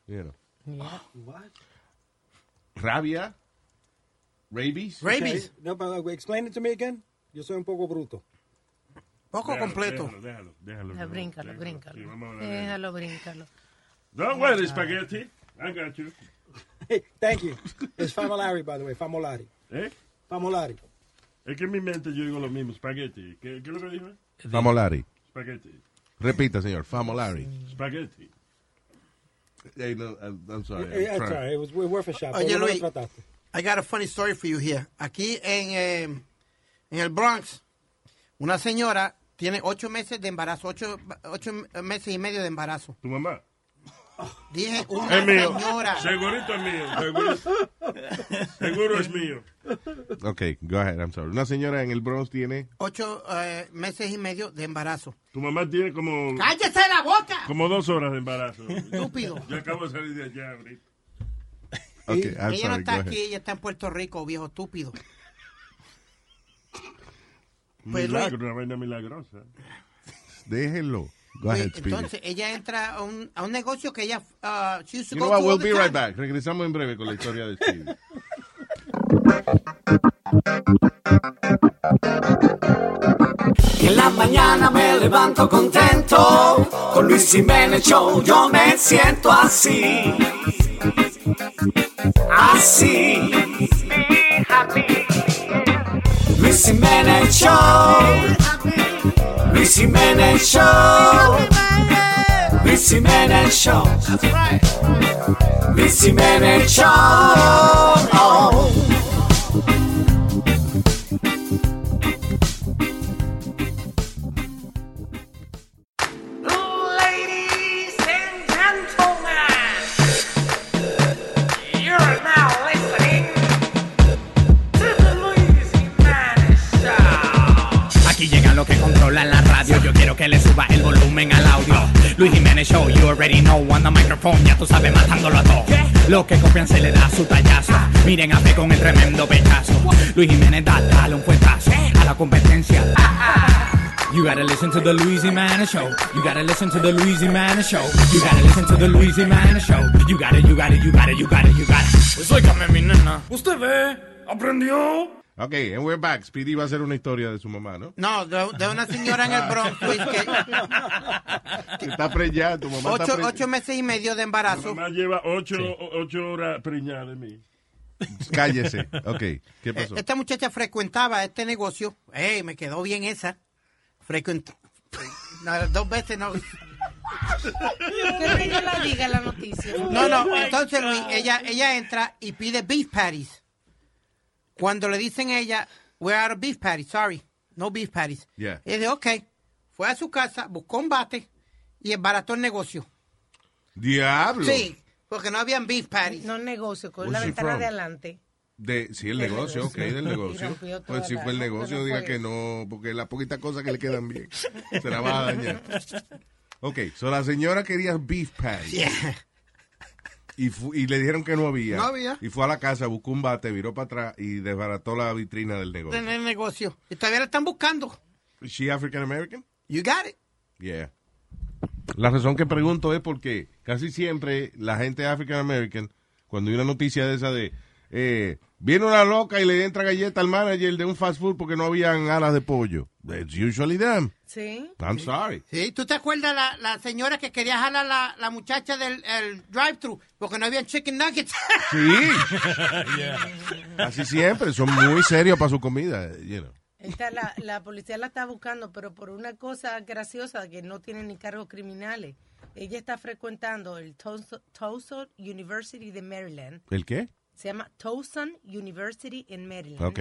A: You know.
G: Yeah.
A: Rabia, rabies.
E: Okay. No, but uh, explain it to me again. Yo soy un poco bruto.
B: Poco
D: Déjalo,
B: completo.
D: Déjalo, déjalo, déjalo.
G: Bríncalo,
D: Déjalo,
G: bríncalo.
D: ver.
G: Déjalo, bríncalo.
D: Don't worry, spaghetti. I got you.
E: Hey, thank you. It's Famolari, by the way. Famolari.
D: ¿Eh?
E: Famolari.
D: Es que en mi mente yo digo lo mismo, spaghetti. ¿Qué, qué es lo que dijo?
A: Famolari.
D: Spaghetti.
A: Repita, señor. Famolari.
D: Spaghetti.
A: Hey, no, I'm, I'm sorry. I'm
E: that's right. It was worth a shot.
B: Oye, Luis. I got a funny story for you here. Aquí en, eh, en el Bronx, una señora tiene ocho meses de embarazo, ocho, ocho meses y medio de embarazo.
D: ¿Tu mamá?
B: Dije una
D: Es mío.
B: señora.
D: Segurito es mío. Seguro, seguro es mío.
A: Ok, go ahead, I'm sorry. Una señora en el Bronx tiene...
B: Ocho eh, meses y medio de embarazo.
D: Tu mamá tiene como,
B: ¡Cállese la boca!
D: como dos horas de embarazo.
B: Estúpido.
D: Yo acabo de salir de allá ahorita.
A: Ok, I'm
B: ella no está aquí, ella está en Puerto Rico, viejo estúpido. Pues,
D: Milagro, una vaina milagrosa. (laughs)
A: Déjenlo. Go ahead, Speedy.
B: Entonces, ella entra a un, a un negocio que ella... uh, she used to
A: You
B: go
A: know what,
B: to
A: we'll be right back. Regresamos en breve con la historia de Speedy.
I: Y en la mañana me levanto contento. Con Luis Jiménez Show yo me siento así. Así. Luis Jiménez Show. Luis Jiménez Show. Luis Jiménez Show. Luis Jiménez Show. Oh.
M: Quiero que le suba el volumen al audio. Luis Jiménez Show, you already know. On the microphone, ya tú sabes, matándolo a todo. Los que copian se le da su tallazo. Miren a fe con el tremendo pechazo. Luis Jiménez da, dale un fuetazo a la competencia. You gotta listen to the Luis Jimenez Show. You gotta listen to the Luis Jimenez Show. You gotta listen to the Luis Jimenez Show. You gotta, you gotta, you gotta, you gotta, you gotta. Pues óigame, mi nena. ¿Usted ve? ¿Aprendió?
A: Ok, and we're back. Speedy va a hacer una historia de su mamá, ¿no?
B: No, de, de una señora en el Bronx, Luis, que
A: Que (laughs) está preñada, tu mamá está
B: ocho,
A: preñada.
B: ocho meses y medio de embarazo.
D: Mamá lleva ocho, ocho horas preñada de mí.
A: Cállese. Ok, ¿qué pasó?
B: Esta muchacha frecuentaba este negocio. Ey, me quedó bien esa. Frecuent... No, dos veces no.
G: ¿Qué que yo la diga la noticia?
B: No, no, entonces Luis, ella, ella entra y pide beef patties. Cuando le dicen a ella, we're out of beef patties, sorry, no beef patties.
A: Yeah.
B: Ella dice, ok. Fue a su casa, buscó un bate y embarató el negocio.
A: Diablo.
B: Sí, porque no habían beef patties.
G: No negocio, con
A: Where's
G: la ventana
A: from?
G: de adelante.
A: De, sí, el negocio, ok, del (laughs) negocio. Pues si fue el negocio,
G: no
A: diga que no, porque las poquitas cosas que le quedan bien se la va a dañar. (laughs) Ok, so la señora quería beef patty. Y, y le dijeron que no había.
B: No había.
A: Y fue a la casa, buscó un bate, viró para atrás y desbarató la vitrina del negocio.
B: En el negocio. Y todavía la están buscando.
A: ¿Is she African American?
B: You got it.
A: Yeah. La razón que pregunto es porque casi siempre la gente African American, cuando hay una noticia de esa de eh, viene una loca y le entra galleta al manager de un fast food porque no habían alas de pollo. It's usually them.
G: Sí.
A: I'm sorry.
B: Sí, ¿tú te acuerdas la, la señora que quería jalar la, la muchacha del el drive-thru porque no habían chicken nuggets?
A: Sí. (laughs) (laughs) Así siempre, son muy serios para su comida. You know.
G: Esta, la, la policía la está buscando, pero por una cosa graciosa que no tiene ni cargos criminales. Ella está frecuentando el Towson University de Maryland.
A: ¿El qué?
G: Se llama Towson University en Maryland.
A: Ok.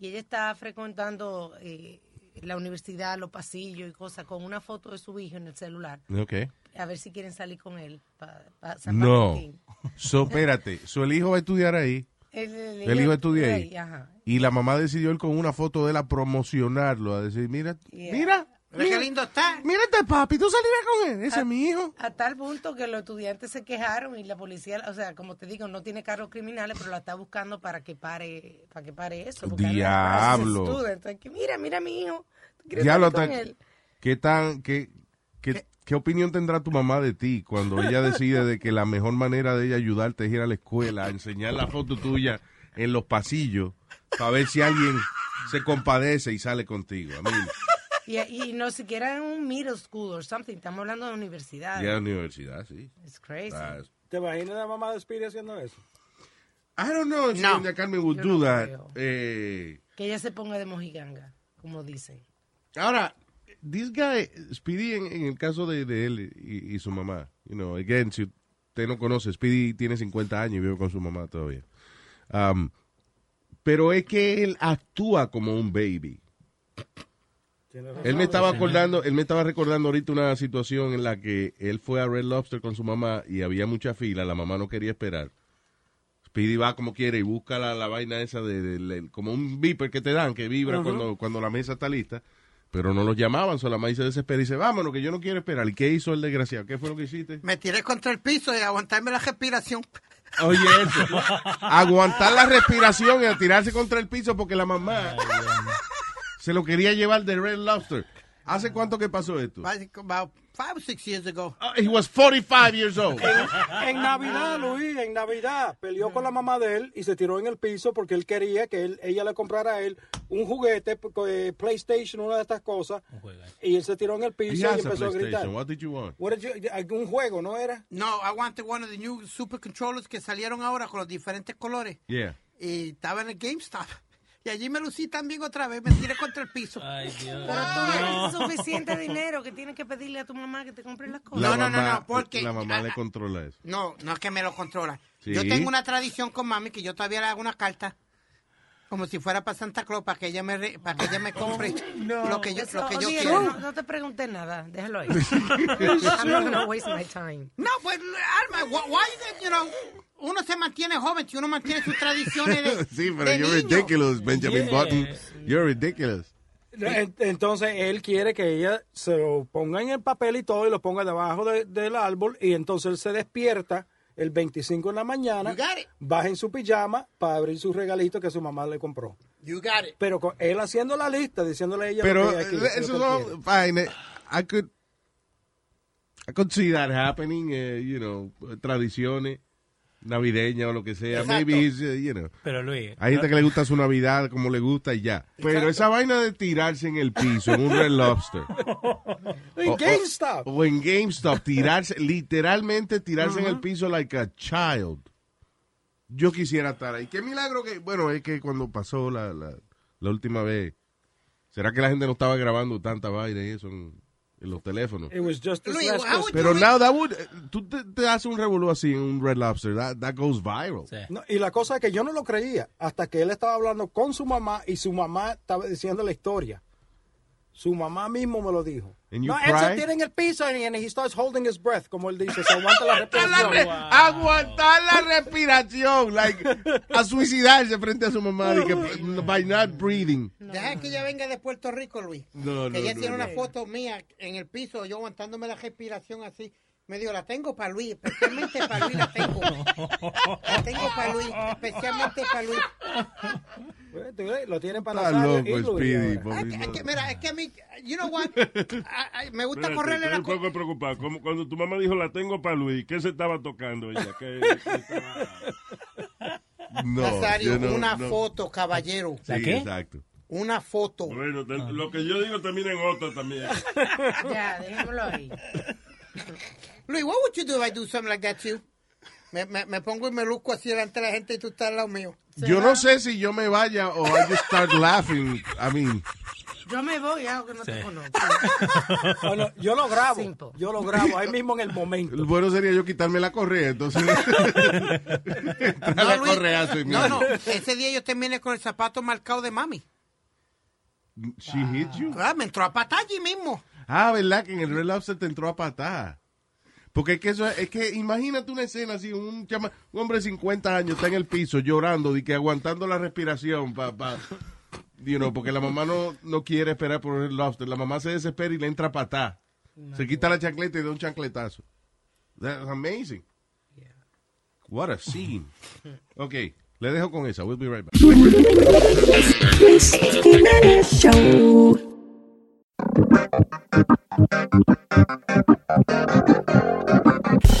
G: Y ella está frecuentando eh, la universidad, los pasillos y cosas, con una foto de su hijo en el celular.
A: Ok.
G: A ver si quieren salir con él. pa- pa San
A: No. (laughs) So, espérate. So, el hijo va a estudiar ahí.
G: El, el-
A: El hijo estudia ahí.
G: Ajá.
A: Y la mamá decidió ir con una foto de él a promocionarlo, a decir, mira,
G: Yeah.
A: mira,
B: Pero qué lindo está.
A: Mira este papi, tú salirías con él. Ese es mi hijo.
G: A tal punto que los estudiantes se quejaron y la policía, o sea, como te digo, no tiene cargos criminales, pero la está buscando para que pare, para que pare eso.
A: Diablo.
G: que, mira, mira a mi hijo. ¿tú quieres
A: Diablo,
G: con él?
A: ¿qué tan, qué, qué, qué opinión tendrá tu mamá de ti cuando ella decide de que la mejor manera de ella ayudarte es ir a la escuela, a enseñar la foto tuya en los pasillos para ver si alguien se compadece y sale contigo? A mí,
G: Y, y no siquiera en un middle school or something, estamos hablando de universidad.
A: ya universidad, sí.
G: It's crazy.
A: That's-
E: ¿Te imaginas la mamá de Speedy haciendo eso?
A: I don't know if
G: No.
A: Doña Carmen would
G: Yo
A: do
G: no
A: that. Eh,
G: Que ella se ponga de mojiganga, como dicen.
A: Ahora, this guy, Speedy, en, en el caso de, de él y, y su mamá, you know, again, si usted no conoce, Speedy tiene 50 años y vive con su mamá todavía. Um, pero es que él actúa como un baby. Él me estaba acordando, él me estaba recordando ahorita una situación en la que él fue a Red Lobster con su mamá y había mucha fila, la mamá no quería esperar. Speedy va como quiere y busca la, la vaina esa de, de- de- como un beeper que te dan, que vibra cuando, cuando la mesa está lista, pero no los llamaban, solo la mamá se desespera y dice, vámonos, que yo no quiero esperar. ¿Y qué hizo el desgraciado? ¿Qué fue lo que hiciste?
B: Me tiré contra el piso y aguantarme la respiración.
A: Oye, eso. Aguantar la respiración y a tirarse contra el piso porque la mamá se lo quería llevar de Red Lobster. ¿Hace cuánto que pasó esto?
B: About five or six years ago.
A: He was 45 years old.
E: En, en Navidad, Luis, en Navidad, peleó con la mamá de él y se tiró en el piso porque él quería que él, ella le comprara a él un juguete, eh, PlayStation, una de estas cosas. Y él se tiró en el piso y
A: a
E: empezó a gritar.
A: What did you want?
E: What did you- algún juego, ¿no era?
B: No, I wanted one of the new super controllers que salieron ahora con los diferentes colores.
A: Yeah.
B: Y estaba en el GameStop. Y allí me lucí también otra vez, me tiré contra el piso.
G: Pero tú no tienes suficiente dinero que tienes que pedirle a tu mamá que te compre las cosas.
A: La
B: No, no, no, no, porque-
A: La mamá le controla eso.
B: No, no es que me lo controla.
A: Sí.
B: Yo tengo una tradición con mami que yo todavía le hago una carta como si fuera para Santa Claus para que ella me re- para que ella me compre (laughs) lo que yo
G: Eso,
B: lo que yo quiero.
G: no, no te pregunté nada, déjalo ahí. (laughs) I'm not gonna waste my time.
B: No, pues Alma, why, why is it, you know, uno se mantiene joven si uno mantiene sus tradiciones de (laughs)
A: sí, pero
B: de
A: you're
B: niño.
A: ridiculous, Benjamin
E: Yeah.
A: Button. You're ridiculous.
E: En- Entonces él quiere que ella se lo ponga en el papel y todo y lo ponga debajo de- del árbol y entonces él se despierta el 25 en la mañana, baja en su pijama para abrir su regalito que su mamá le compró.
B: You got it.
E: Pero con él haciendo la lista, diciéndole a ella
A: Pero
E: lo que aquí,
A: eh,
E: lo
A: eso
E: que quiere.
A: fine. eh, I could, I could see that happening, eh, you know, tradiciones navideñas o lo que sea.
F: Exacto.
A: Maybe he's, you know.
F: Pero Luis,
A: Hay gente que le gusta su Navidad como le gusta y ya. Pero esa vaina de tirarse en el piso en un Red Lobster. (laughs)
E: En
A: o- o-
E: GameStop.
A: O, en GameStop, tirarse, literalmente tirarse en el piso like a child. Yo quisiera estar ahí. Qué milagro que, bueno, es que cuando pasó la, la, la última vez, ¿será que la gente no estaba grabando tanta vaina y eso en, en los teléfonos?
E: It was just this
B: Luis,
A: Pero now that would, eh, tú te, te haces un revolú así en un Red Lobster, that, that goes viral.
E: No, y la cosa es que yo no lo creía hasta que él estaba hablando con su mamá y su mamá estaba diciendo la historia. Su mamá mismo me lo dijo. No, él se tira en el piso y and he starts holding his breath, como él dice, se aguanta la respiración.
A: Aguantar la respiración, like, a suicidarse frente a su mamá que, by not breathing.
B: Deja que ella venga de Puerto Rico, Luis.
A: No, no,
B: que ella
A: no,
B: tiene
A: no.
B: una foto mía en el piso, yo aguantándome la respiración así. Me dijo, la tengo para Luis, especialmente para Luis la tengo. La tengo para Luis, especialmente para Luis.
E: Lo tienen para
A: Está
E: Nazario
A: loco, Speedy,
B: mira, es que a mí, you know what, I- I- me gusta
D: Espérate,
B: correrle
D: estoy
B: la
D: un
B: co-
D: poco preocupado. Como cuando tu mamá dijo, la tengo para Luis, ¿qué se estaba tocando ella? ¿Qué- qué estaba-
A: No,
B: Nazario,
A: no-
B: una
A: no.
B: foto, caballero.
A: Sí, exacto.
B: Una foto.
D: Bueno, te- lo que yo digo termina en otra también. (laughs)
G: Ya, dejémoslo ahí. (laughs)
B: Luis, what would you do if I do something like that to you? Me, me, me pongo y me luzco así delante de la gente y tú estás al lado mío.
A: Yo no sé si yo me vaya o I just start laughing. I mean,
G: Yo me voy, hago que no te
A: Sí.
G: conozco. (laughs)
E: Bueno, yo lo grabo,
G: Simple.
E: yo lo grabo ahí mismo en el momento.
A: lo bueno sería yo quitarme la correa, entonces. (laughs) Entrar a
B: Luis,
A: correazo y
B: no, no, ese día yo terminé con el zapato marcado de mami.
A: She hit you.
B: Ah, me entró a patar allí mismo.
A: Ah, ¿verdad? Que en el Red Lobster te entró a patar. Porque es que eso es, es que imagínate una escena así, un, chama- un hombre de 50 años está en el piso llorando y que aguantando la respiración para pa, you know, porque la mamá no, no quiere esperar por el lobster. La mamá se desespera y le entra patá. Se quita la chancleta y da un chancletazo. That's amazing. What a scene. Ok, le dejo con esa. We'll be right back.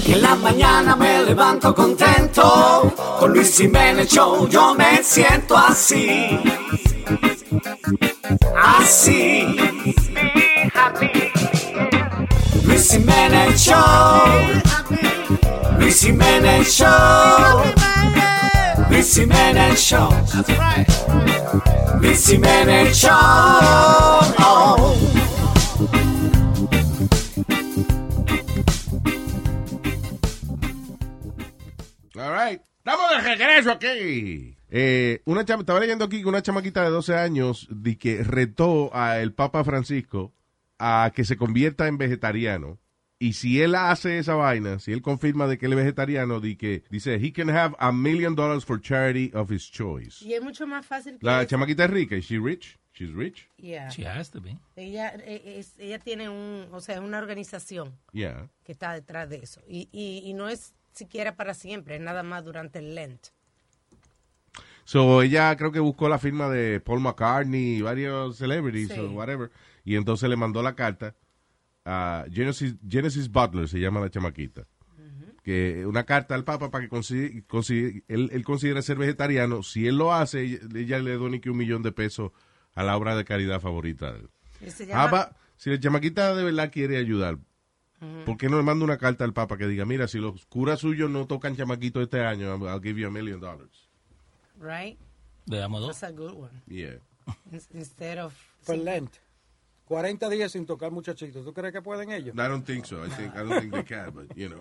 I: En la mañana me levanto contento, con Luis Jiménez Show yo me siento así, así. Luis Jiménez Show, Luis Jiménez Show, Luis Jiménez Show, Luis Jiménez Show. Oh.
A: Estamos de regreso aquí. Eh, una chama- estaba leyendo aquí que una chamaquita de 12 años di que retó al Papa Francisco a que se convierta en vegetariano. Y si él hace esa vaina, si él confirma de que él es vegetariano, di que dice, he can have a million dollars for charity of his choice.
G: Y es mucho más fácil que
A: La
G: eso.
A: chamaquita es rica. ¿Is she rich? She's rich?
G: Yeah.
F: She has to be.
G: Ella, eh, es- ella tiene un, o sea, una organización
A: Yeah.
G: que está detrás de eso. Y, y, y no es siquiera para siempre, nada más durante el Lent.
A: So ella creo que buscó la firma de Paul McCartney y varios celebrities
G: Sí.
A: o whatever. Y entonces le mandó la carta a Genesis, Genesis Butler, se llama la chamaquita. Que una carta al Papa para que consi- consi- él, él considere ser vegetariano. Si él lo hace, ella, ella le dona que un millón de pesos a la obra de caridad favorita de él.
G: Y se llama-
A: Papa, si la chamaquita de verdad quiere ayudar,
G: Ujú.
A: ¿por qué no le manda una carta al Papa que diga, mira, si los curas suyos no tocan chamaquito este año, I'll give you a million dollars.
G: Right?
F: Le damos dos.
G: That's a good one.
A: Yeah. (laughs)
G: In- Instead of...
E: For Lent. 40 días sin tocar muchachitos. ¿Tú crees que pueden ellos?
A: I don't think so. I think I don't think they can, but you know.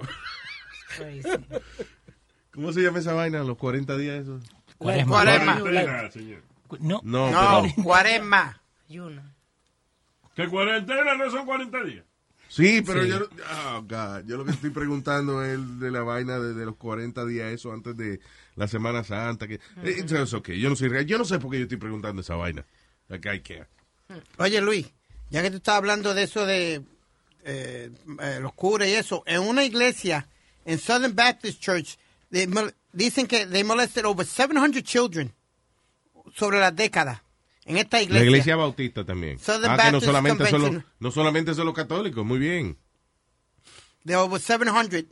A: (laughs)
G: Crazy.
A: ¿Cómo se llama esa vaina? Los 40 días esos.
B: Cuaresma.
D: Cuarentena, señor.
F: No,
A: No,
B: No,
A: pero-
B: cuaresma. (laughs)
G: Yuna.
D: Que cuarentena no son 40 días.
A: Sí, pero
F: Sí.
A: yo oh, God, yo lo que estoy preguntando es de la vaina de, de los 40 días eso antes de la Semana Santa que eh, it's okay. Yo no sé, yo no sé por qué yo estoy preguntando esa vaina. Like I care.
B: Oye, Luis, ya que tú estás hablando de eso de eh, eh, los curas y eso, en una iglesia, en Southern Baptist Church, dicen que they molested over 700 children sobre la década. En esta iglesia.
A: La iglesia bautista también.
B: Southern
A: ah, que no
B: Baptist
A: solamente son los, no solamente son los católicos, muy bien.
B: De over 700.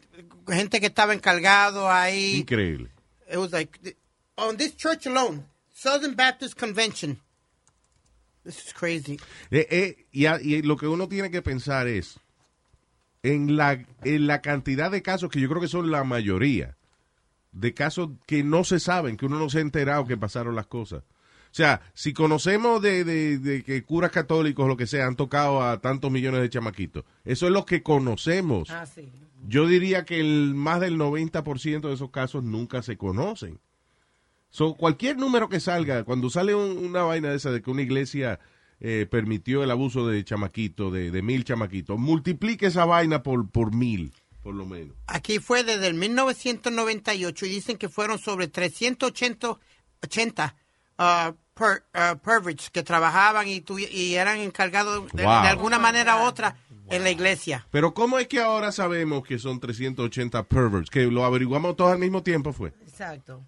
B: Gente que estaba encargado ahí.
A: Increíble.
B: It was like, on this church alone, Southern Baptist Convention. This is crazy.
A: Eh, eh, y, a- y lo que uno tiene que pensar es en la, en la cantidad de casos que yo creo que son la mayoría de casos que no se saben, que uno no se ha enterado que pasaron las cosas. O sea, si conocemos de, de- de que curas católicos lo que sea han tocado a tantos millones de chamaquitos, eso es lo que conocemos.
G: Ah, sí.
A: Yo diría que el más del 90% de esos casos nunca se conocen. So, cualquier número que salga, cuando sale un- una vaina de esa de que una iglesia eh, permitió el abuso de chamaquitos, de, de mil chamaquitos, multiplique esa vaina por, por mil, por lo menos.
B: Aquí fue desde el 1998 y dicen que fueron sobre 380 80, uh, per- uh, perverts que trabajaban y, tuvi- y eran encargados de,
A: Wow.
B: de alguna manera u otra en la iglesia.
A: Pero ¿cómo es que ahora sabemos que son 380 perverts? Que lo averiguamos todos al mismo tiempo fue.
G: Exacto.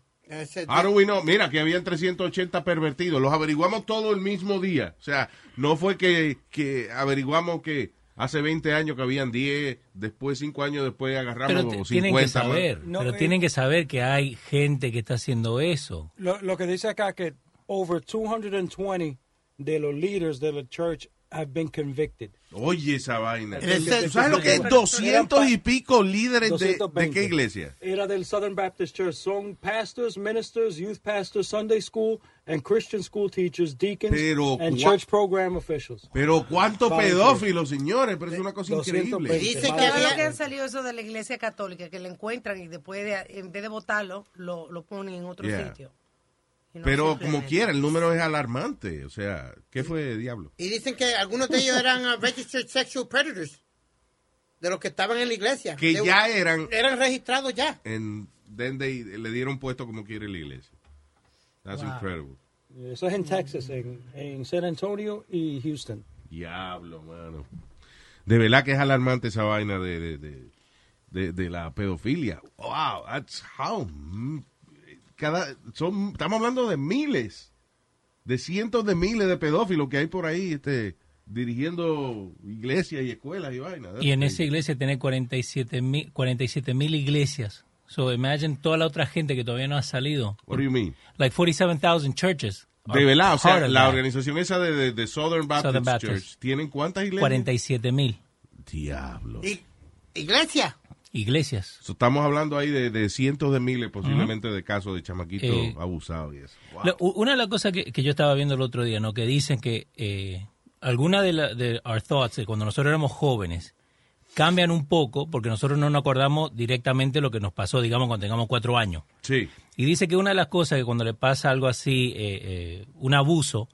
A: Do we know? Mira, que habían 380 pervertidos. Los averiguamos todo el mismo día. O sea, no fue que, que averiguamos que hace 20 años que habían 10, después 5 años después agarramos
F: Pero
A: como
F: t- tienen
A: 50
F: que saber,
E: No,
F: pero
E: eh,
F: tienen que saber que hay gente que está haciendo eso.
E: Lo, lo que dice acá que over 220 de los leaders de la church have been convicted.
A: Oye, esa vaina.
B: Ese-
A: ¿Tú sabes lo que es 200 y pico líderes de,
E: 220.
A: de qué iglesia?
E: Era del Southern Baptist Church. Son pastors, ministers, youth pastors, Sunday school, and Christian school teachers, deacons,
A: Pero
E: and church program officials.
A: Pero cuántos pedófilos, señores, pero es una cosa
E: 220.
A: increíble.
B: Dice que
G: lo que
B: había,
G: han salido eso de la iglesia católica, que lo encuentran y después, de, en vez de votarlo, lo, lo ponen en otro
A: Yeah.
G: sitio.
A: Pero como quiera, el número es alarmante. O sea, ¿qué fue, diablo?
B: y dicen que algunos de ellos eran uh, registered sexual predators de los que estaban en la iglesia.
A: Que
B: They-
A: ya eran,
B: eran registrados ya.
A: en, they- le dieron puesto como quiere la iglesia. That's
G: Wow.
A: incredible.
E: Eso es en Texas, en, en San Antonio y Houston.
A: Diablo, mano. De verdad que es alarmante esa vaina de, de, de, de- de la pedofilia. Wow, that's how. Cada, son, estamos hablando de miles, de cientos de miles de pedófilos que hay por ahí este, dirigiendo iglesias y escuelas y vainas.
F: Y en esa iglesia tiene 47 mil 47 mil iglesias. So imagine toda la otra gente que todavía no ha salido.
A: What do you mean?
F: Like 47,000 churches.
A: De verdad, o sea, la
F: that.
A: organización esa de, de- de Southern Baptist,
F: Southern Baptist.
A: Church, ¿tienen cuántas iglesias?
F: 47 mil
A: Diablo.
B: Iglesia.
F: Iglesias.
A: So, estamos hablando ahí de, de cientos de miles posiblemente de casos de chamaquitos
F: Eh,
A: abusados y eso. Wow.
F: La- u- una de las cosas que, que yo estaba viendo el otro día, ¿no? Que dicen que eh, alguna de, la, de our thoughts cuando nosotros éramos jóvenes cambian un poco porque nosotros no nos acordamos directamente lo que nos pasó, digamos, cuando tengamos cuatro años.
A: Sí.
F: Y dice que una de las cosas que cuando le pasa algo así, eh, eh, un abuso,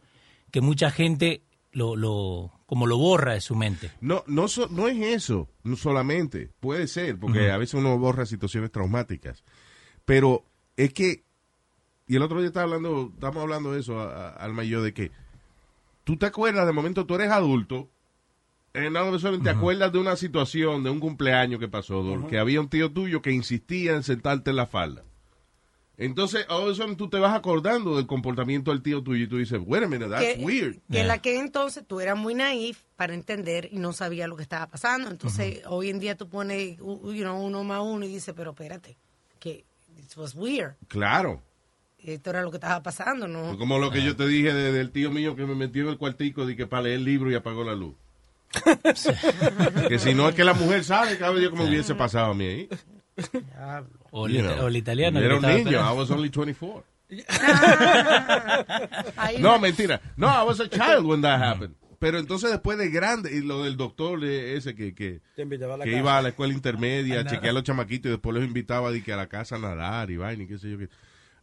F: que mucha gente lo, lo, como lo borra de su mente.
A: No, no, so- no es eso, no solamente. Puede ser, porque a veces uno borra situaciones traumáticas. Pero es que, y el otro día estaba hablando, estamos hablando de eso, a- a- Alma y yo, de que tú te acuerdas de momento, tú eres adulto, en una te acuerdas de una situación, de un cumpleaños que pasó, que había un tío tuyo que insistía en sentarte en la falda. Entonces, all of a sudden, tú te vas acordando del comportamiento del tío tuyo y tú dices, wait a minute, that's
G: que,
A: weird.
G: que en la que entonces tú eras muy naif para entender y no sabía lo que estaba pasando. Entonces, hoy en día tú pones you know, uno más uno y dices, pero espérate, que it was weird.
A: Claro.
G: Esto era lo que estaba pasando, ¿no?
A: Como lo que yo te dije de- del tío mío que me metió en el cuartico de que para leer el libro y apagó la luz. (laughs) que si no es que la mujer sabe, cada día como hubiese pasado a mí ahí.
F: O,
A: You
F: el,
A: know.
F: o el italiano.
A: Era un niño. I was only 24. (laughs)
G: Ahí
A: No, mentira. No, I was a child when that happened. Pero entonces después de grande, y lo del doctor ese que, que,
E: a
A: que iba a la escuela intermedia,
E: A
A: chequear a los chamaquitos y después los invitaba de que a la casa a nadar y vaina y qué sé yo. qué.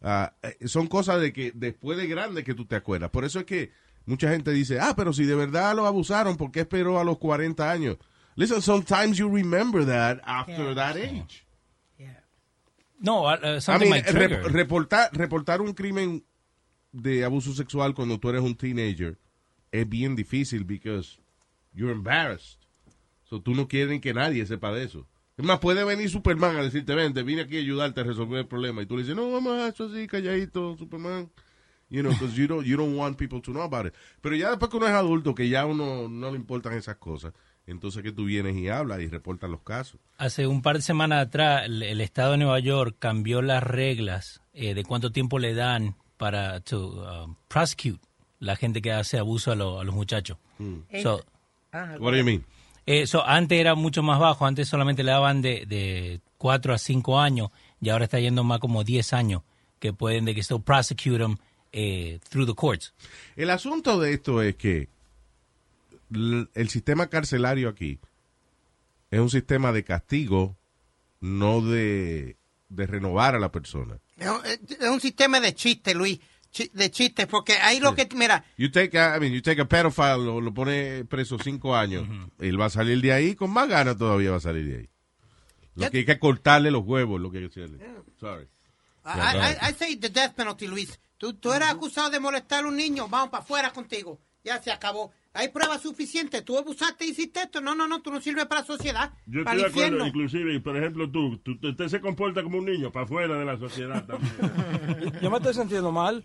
A: Ah, eh, son cosas de que después de grande que tú te acuerdas. Por eso es que mucha gente dice, ah, pero si de verdad lo abusaron, ¿por qué esperó a los 40 años? Listen, sometimes you remember that after that age.
F: No, uh,
A: I
F: something
A: mean,
F: might
A: rep- reportar, reportar un crimen de abuso sexual cuando tú eres un teenager es bien difícil because you're embarrassed. So, tú no quieres que nadie sepa de eso. Es más, puede venir Superman a decirte, vente, vine aquí a ayudarte a resolver el problema. Y tú le dices, no, mamá, eso así, calladito, Superman. You know, because you don't, you don't want people to know about it. Pero ya después que uno es adulto, que ya uno no le importan esas cosas, entonces que tú vienes y hablas y reportas los casos.
F: Hace un par de semanas atrás, el, el estado de Nueva York cambió las reglas eh, de cuánto tiempo le dan para to, um, prosecute la gente que hace abuso a, lo- a los muchachos. So,
G: Ah,
A: What do you mean?
F: eh, so, antes era mucho más bajo, antes solamente le daban de, de 4 a 5 años y ahora está yendo más como 10 años que pueden de que still prosecute them eh, through the courts.
A: El asunto de esto es que el sistema carcelario aquí es un sistema de castigo, no de, de renovar a la persona.
B: Es un, sistema de chistes, Luis. De chistes, porque ahí lo que. Mira,
A: You take a, I mean, you take a pedophile, lo, lo pone preso cinco años, él va a salir de ahí con más ganas todavía va a salir de ahí. Lo que hay que cortarle los huevos, lo que hay que. Sorry.
B: I,
A: Yeah, go ahead.
B: I- I say the death penalty, Luis. Tú, tú eres acusado de molestar a un niño, vamos para afuera contigo. Ya se acabó. Hay pruebas suficientes. Tú abusaste y hiciste esto. No, no, no, tú no sirves para la sociedad.
D: Yo
B: para
D: estoy de
B: el
D: acuerdo,
B: infierno.
D: inclusive, por ejemplo, tú, tú- usted se comporta como un niño para afuera de la sociedad también. (laughs)
E: Yo me estoy sintiendo mal.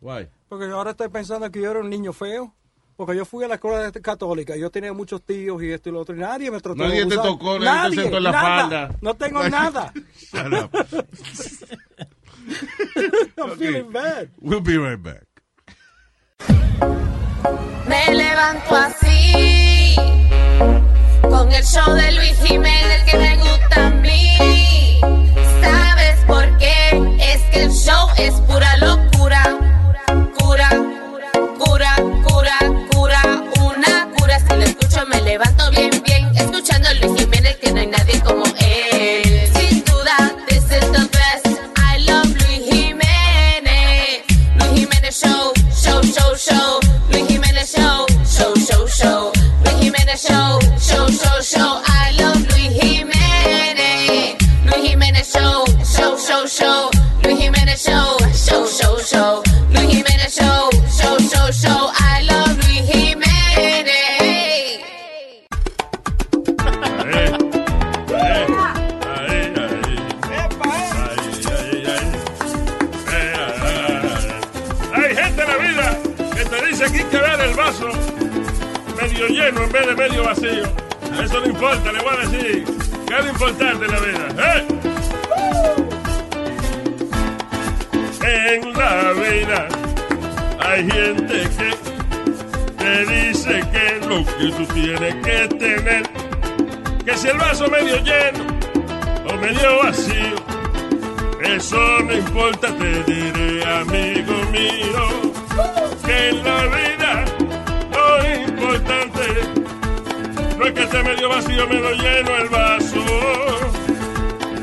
A: Why?
E: Porque ahora estoy pensando que yo era un niño feo. Porque yo fui a la escuela católica, yo tenía muchos tíos y esto y lo otro, y nadie me trató
A: Nadie
E: de
A: te tocó, nadie te sentó en la
E: nada.
A: falda.
E: No tengo nada. (laughs)
A: Shut up. (laughs)
E: I'm feeling bad.
A: We'll be right back.
C: Me levanto así, con el show de Luis Jiménez que me gusta a mí. ¿Sabes por qué? Es que el show es pura
D: importa, le voy a decir. ¿Qué es lo importante en la vida? ¿eh? En la vida hay gente que te dice que lo que tú tienes que tener, que si el vaso medio lleno o medio vacío, eso no importa, te diré, amigo mío, que en la vida lo importante que esté medio vacío, medio lleno el vaso.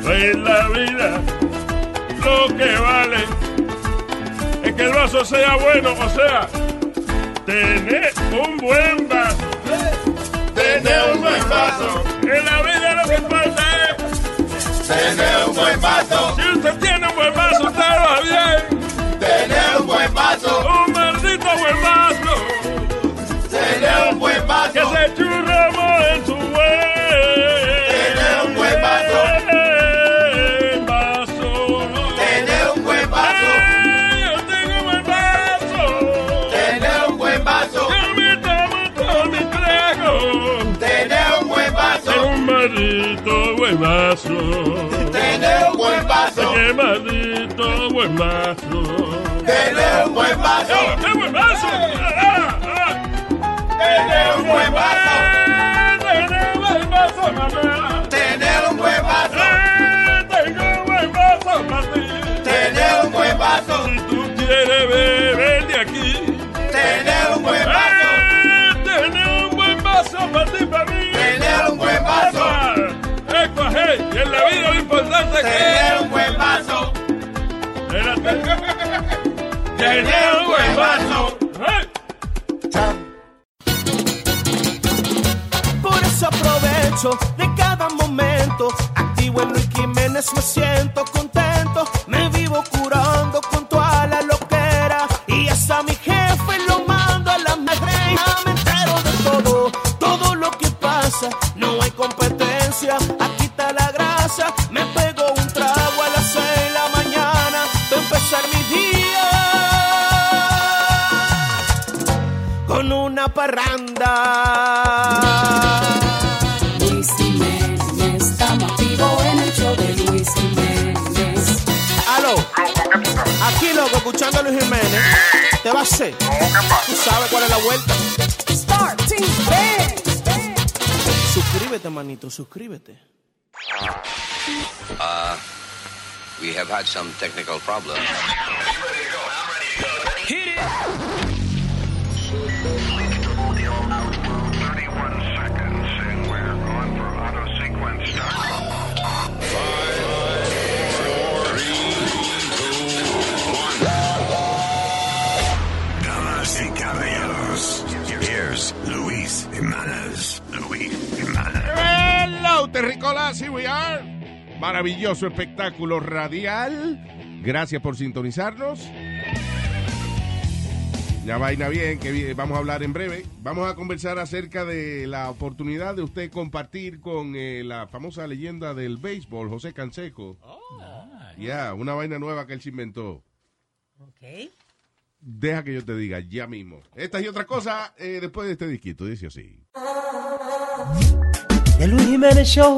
D: En la vida lo que vale es que el vaso sea bueno, o sea, tener un buen vaso. Tener un buen vaso. En la vida lo que importa es
N: Tener un buen vaso.
D: Si usted tiene un buen vaso, usted va bien.
N: Tener un buen vaso.
D: Buen vaso.
N: Tener un buen vaso.
D: ¡Eh. ¡Ah, ah!
N: Tener un buen vaso.
D: Tener un buen vaso, mamá.
N: Tener un buen.
D: Eh, Tengo un buen vaso para ti.
N: Tener un buen vaso.
D: Si tú quieres beber de aquí.
N: Tener un buen vaso.
D: Eh, Tener un buen vaso para ti, para mí.
N: Tener un buen
D: la vida lo importante es
N: Tener un buen vaso. (laughs) Tener un buen vaso.
O: Por eso aprovecho de cada momento. Activo en Luis Jiménez, me siento contento. Parranda.
P: Luis Jiménez, estamos activos en el show de Luis Jiménez.
O: Aló, aquí loco, escuchando a Luis Jiménez. ¿Te va a hacer? ¿Tú sabes cuál es la vuelta?
P: Start Team Band.
O: Suscríbete, manito, suscríbete.
Q: Uh, we have had some technical problems.
R: Damas
A: Terricolas, here we are. Maravilloso espectáculo radial. Gracias por sintonizarnos. Ya vaina bien, que vamos a hablar en breve. Vamos a conversar acerca de la oportunidad de usted compartir con eh, la famosa leyenda del béisbol, José Canseco. Ya, una vaina nueva que él se inventó.
G: Ok.
A: Deja que yo te diga ya mismo. Esta y otra cosa eh, después de este disquito, dice así.
S: El Luis Jiménez Show.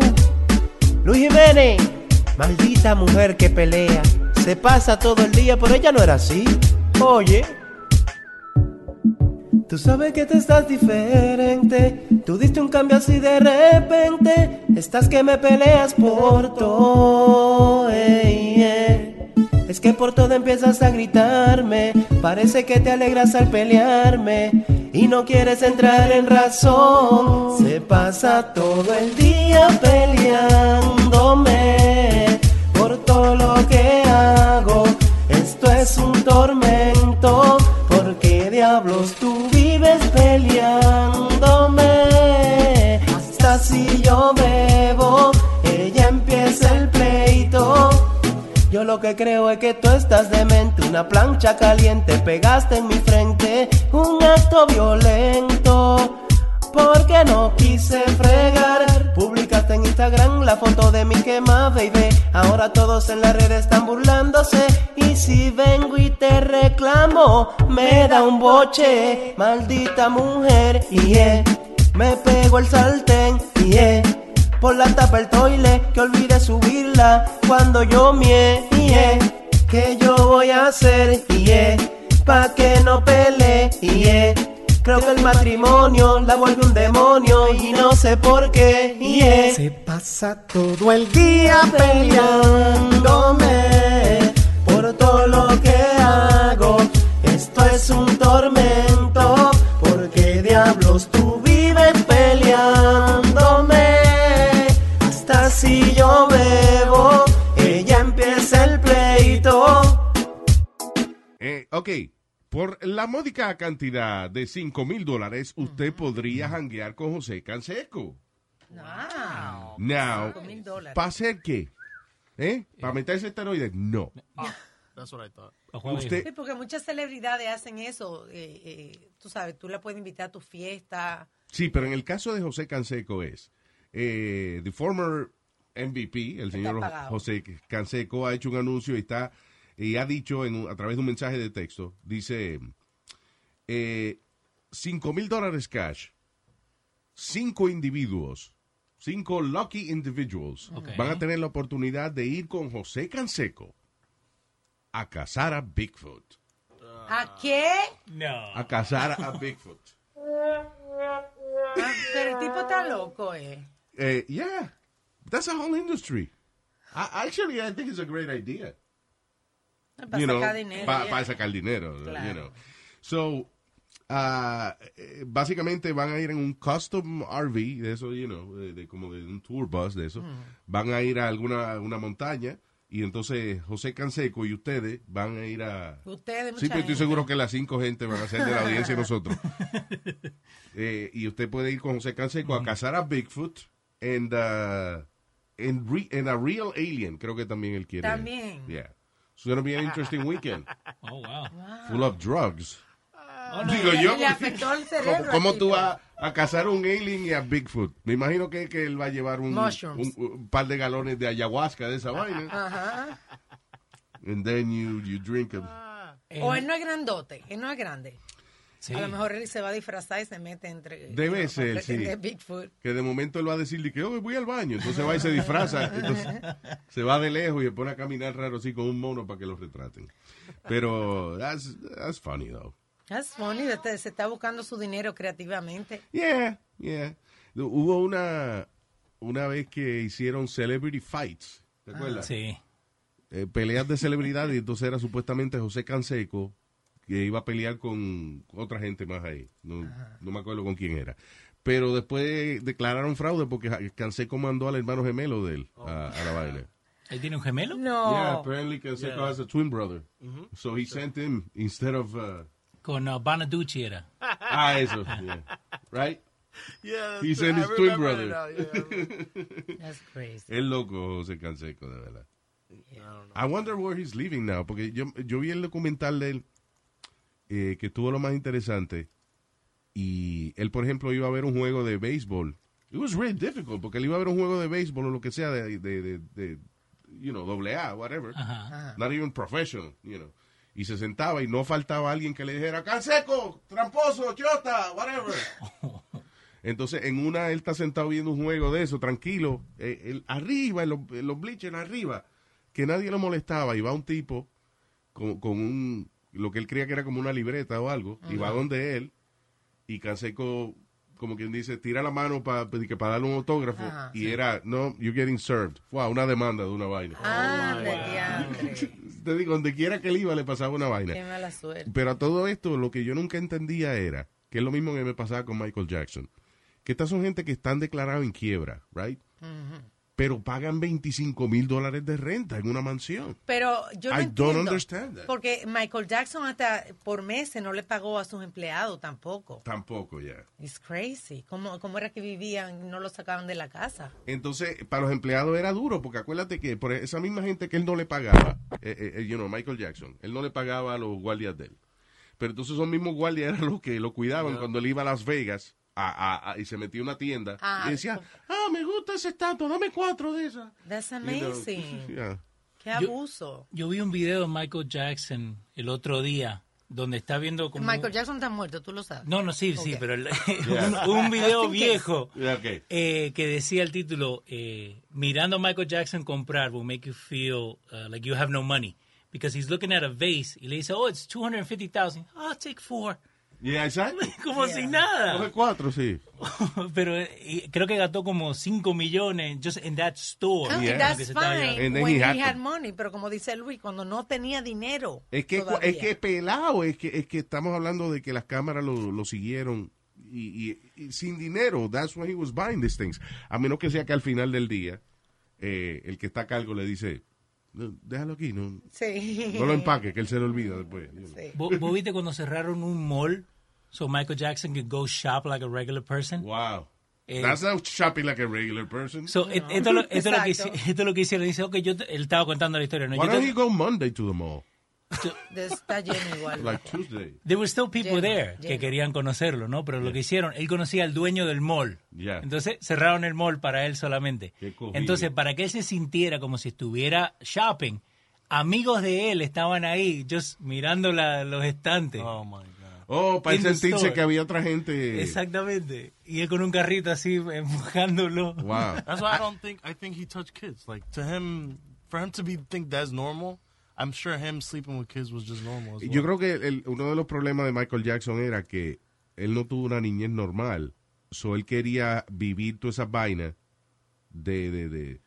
S: Luis Jiménez. Maldita mujer que pelea. Se pasa todo el día, pero ella no era así. Oye. Tú sabes que tú estás diferente. Tú diste un cambio así de repente. Estás que me peleas por todo. ey. Es que por todo empiezas a gritarme. Parece que te alegras al pelearme. Y no quieres entrar en razón. Se pasa todo el día peleándome. Por todo lo que hago. Esto es un tormento. ¿Por qué diablos tú vives peleándome? Lo que creo es que tú estás demente, una plancha caliente pegaste en mi frente, un acto violento. Porque no quise fregar, publicaste en Instagram la foto de mi quema, baby. Ahora todos en la red están burlándose. Y si vengo y te reclamo, me da un boche. Maldita mujer, y yeah. Me pego el sartén, y yeah. Por la tapa el toile, que olvide subirla cuando yo mie, ¿Qué yo voy a hacer, yeah. Pa' que no pelee, yeah. Creo que el matrimonio la vuelve un demonio y no sé por qué. yeah.
I: Se pasa todo el día peleándome
A: ok, por la módica cantidad de 5 mil dólares, usted podría janguear con José Canseco.
G: Wow.
A: Now,
G: Cinco mil dólares.
A: ¿para hacer qué? ¿Eh? ¿Para meterse esteroides? No.
H: That's what I thought.
A: Usted-
G: Sí, porque muchas celebridades hacen eso. eh, eh, tú sabes, tú la puedes invitar a tu fiesta.
A: Sí, pero en el caso de José Canseco es, eh, the former MVP, el señor. José Canseco ha hecho un anuncio y está y ha dicho en a través de un mensaje de texto, dice, eh, 5 mil dólares cash, cinco individuos, cinco lucky individuals
F: Ok.
A: van a tener la oportunidad de ir con José Canseco a cazar a Bigfoot.
G: ¿A qué?
F: No.
A: A cazar a Bigfoot.
G: Ah, Pero el tipo está loco, eh.
A: Eh, yeah, that's a whole industry. I, actually, I think it's a great idea.
G: Para
A: you know,
G: sacar dinero.
A: Para sacar dinero,
G: Claro.
A: you know. So, ah, eh, básicamente van a ir en un custom RV, de eso, you know, de, de como de un tour bus, de eso.
G: Mm.
A: Van a ir a alguna una montaña y entonces José Canseco y ustedes van a ir a...
G: Ustedes,
A: Sí, pero estoy seguro que las cinco gente van a ser de la audiencia de nosotros. (laughs) Eh, y usted puede ir con José Canseco a cazar a Bigfoot and, uh, and, and a real alien. Creo que también él quiere.
G: También.
A: Yeah. It's going to be an interesting weekend. (laughs)
F: Oh, wow.
A: Full of drugs.
G: no.
A: Digo
G: Le-
A: yo,
G: le afectó el (laughs) cerebro
A: ¿cómo, cómo tú vas a cazar un alien y a Bigfoot? Me imagino que, que él va a llevar un,
G: Mushrooms.
A: un- un par de galones de ayahuasca de esa vaina.
G: Ajá.
A: And then you, you drink them.
G: O él no es grandote, él no es grande.
A: Sí.
G: A lo mejor él se va a disfrazar y se mete entre.
A: Debe
G: you know,
A: ser, sí.
G: Bigfoot.
A: Que de momento él va a decirle que oh, voy al baño. Entonces va y se disfraza. Entonces se va de lejos y se pone a caminar raro así con un mono para que lo retraten. Pero that's, that's funny though.
G: That's funny, se está buscando su dinero creativamente.
A: Yeah, yeah. Hubo una, una vez que hicieron celebrity fights. ¿Te acuerdas?
F: Sí.
A: Eh, peleas de celebridades y entonces era supuestamente José Canseco que iba a pelear con otra gente más ahí. No, no me acuerdo con quién era. Pero después declararon fraude porque Canseco mandó al hermano gemelo de él a, a la vaina.
F: ¿Él tiene un gemelo?
G: No.
A: Yeah, apparently Canseco
F: Yeah.
A: has a twin brother. So he sent him instead of... uh,
F: Con uh, Bonaducci era. (laughs)
A: ah, eso. yeah. Right?
H: Yeah,
A: He sent
H: I
A: his twin brother.
H: now, yeah. (laughs)
G: That's crazy.
A: Es loco José Canseco, de verdad. I wonder where he's living now, porque yo, yo vi el documental de él, eh, que tuvo lo más interesante, y él, por ejemplo, iba a ver un juego de béisbol. It was really difficult, porque él iba a ver un juego de béisbol o lo que sea, de, de, de, de, you know, doble A, whatever.
F: Ajá.
A: Not even professional, you know. Y se sentaba y no faltaba alguien que le dijera, Canseco, tramposo, chota, whatever. (laughs) Entonces, en una, él está sentado viendo un juego de eso, tranquilo, eh, él arriba, en los, en los bleachers arriba, que nadie lo molestaba, y va un tipo con, con un, lo que él creía que era como una libreta o algo, y va donde él, y Canseco, como quien dice, tira la mano para para darle un autógrafo, y
G: sí.
A: era, no, you're getting served. Wow, una demanda de una vaina.
G: Ah, diantre. (laughs)
A: Te digo, donde quiera que él iba le pasaba una vaina.
G: Qué mala suerte.
A: Pero a todo esto, lo que yo nunca entendía era, que es lo mismo que me pasaba con Michael Jackson, que estas son gente que están declarados en quiebra, right? Pero pagan 25 mil dólares de renta en una mansión.
G: Pero yo no
A: I don't
G: entiendo.
A: understand that.
G: Porque Michael Jackson hasta por meses no le pagó a sus empleados tampoco.
A: Tampoco, ya.
G: It's crazy. ¿Cómo, ¿Cómo era que vivían no lo sacaban de la casa?
A: Entonces, para los empleados era duro, porque acuérdate que por esa misma gente que él no le pagaba, eh, eh, eh, you know, Michael Jackson, él no le pagaba a los guardias de él. Pero entonces esos mismos guardias (laughs) eran los que lo cuidaban cuando él iba a Las Vegas a- a- a- y se metía a una tienda
G: Ah,
A: y decía, ah, me gusta esa estatua, dame cuatro de esas.
G: That's
A: You know,
G: amazing. (laughs)
A: yeah.
G: Qué abuso.
F: Yo vi un video de Michael Jackson el otro día donde está viendo como...
G: Michael Jackson está muerto, tú lo sabes.
F: No, no, sí, sí, pero el- (laughs) (laughs)
A: Yeah.
F: un, un video viejo
A: Yeah, okay.
F: eh, que decía el título, eh, mirando a Michael Jackson comprar will make you feel uh, like you have no money. Because he's looking at a vase y le dice, oh, it's 250,000. I'll take four.
A: Yeah, exacto. (laughs)
F: Como si nada.
A: Coge cuatro, sí. (laughs)
F: Pero eh, y creo que gastó como 5 millones just in that store.
G: No,
A: Yeah.
G: That's fine when
A: he
G: he
A: had
G: had, money, pero como dice Luis, cuando no tenía dinero.
A: Es que,
G: todavía.
A: es que pelado, es que, es que estamos hablando de que las cámaras lo, lo siguieron y, y- y sin dinero. That's why he was buying these things. A menos que sea que al final del día, eh, el que está a cargo le dice, "No, déjalo aquí, no,
G: Sí.
A: no lo empaque, que él se lo olvida después. know.
F: ¿Vos, vos viste cuando cerraron un mall? So Michael Jackson could go shop like a regular person.
A: Wow.
F: Eh,
A: That's not shopping like a regular person.
F: So, et- esto, es lo- esto, es lo que, esto es lo que hicieron. Dice, ok, yo te- él estaba contando la historia. ¿no?
A: Why
F: Yo
A: don't
F: te-
A: he go Monday to the mall?
G: Está lleno igual.
A: Like Tuesday.
F: There were still people
G: Lleno,
F: there que
G: lleno.
F: querían conocerlo, ¿no? Pero lo que hicieron, él conocía al dueño del mall.
A: Yeah.
F: Entonces cerraron el mall para él solamente. Entonces, para que él se sintiera como si estuviera shopping, amigos de él estaban ahí, just mirando la- los estantes.
H: Oh my god.
A: Oh, para sentirse que había otra gente.
F: Exactamente. Y él con un carrito así (laughs) empujándolo.
A: Wow.
H: That's why I don't think I think he touched kids. Like to him, for him to be think that's normal. I'm sure him sleeping with kids was just normal. As well.
A: Yo creo que el- uno de los problemas de Michael Jackson era que él no tuvo una niñez normal. So él quería vivir todas esas vainas de, de, de,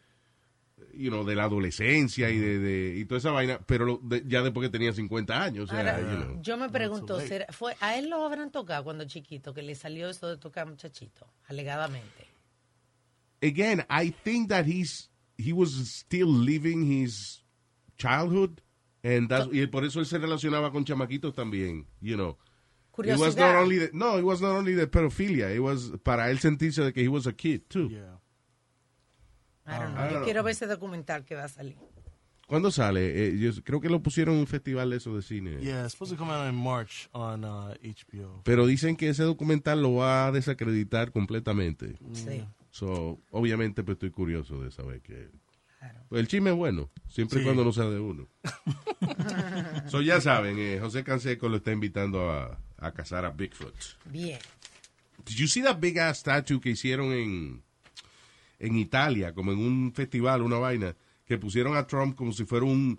A: you know, de la adolescencia y de, de y toda esa vaina, pero lo- de- ya después que tenía 50 años. O sea,
G: Ahora,
A: you know.
G: Yo me pregunto, ¿será- fue, ¿a él lo habrán tocado cuando chiquito, que le salió eso de tocar muchachito, alegadamente?
A: Again, I think that he's he was still living his childhood and that's, y por eso él se relacionaba con chamaquitos también, you know. It was not
G: Curiosidad.
A: only the, no, it was not only the pedophilia, it was para él sentirse de que he was a kid too.
H: Yeah.
G: I don't know.
A: I don't
G: Yo
A: know.
G: quiero ver ese documental que va a salir.
A: ¿Cuándo sale? Eh, yo creo que lo pusieron en un festival de eso de cine.
H: Yeah, it's supposed to come out in March on uh, HBO.
A: Pero dicen que ese documental lo va a desacreditar completamente.
G: Sí.
A: So, obviamente, pues estoy curioso de saber que. Pues, el chisme es bueno, siempre y
H: Sí.
A: cuando no sea de uno. (laughs) so, ya saben, eh, José Canseco lo está invitando a, a cazar a Bigfoot.
G: Bien.
A: Did you see that big ass statue que hicieron en, en Italia, como en un festival, una vaina, que pusieron a Trump como si fuera un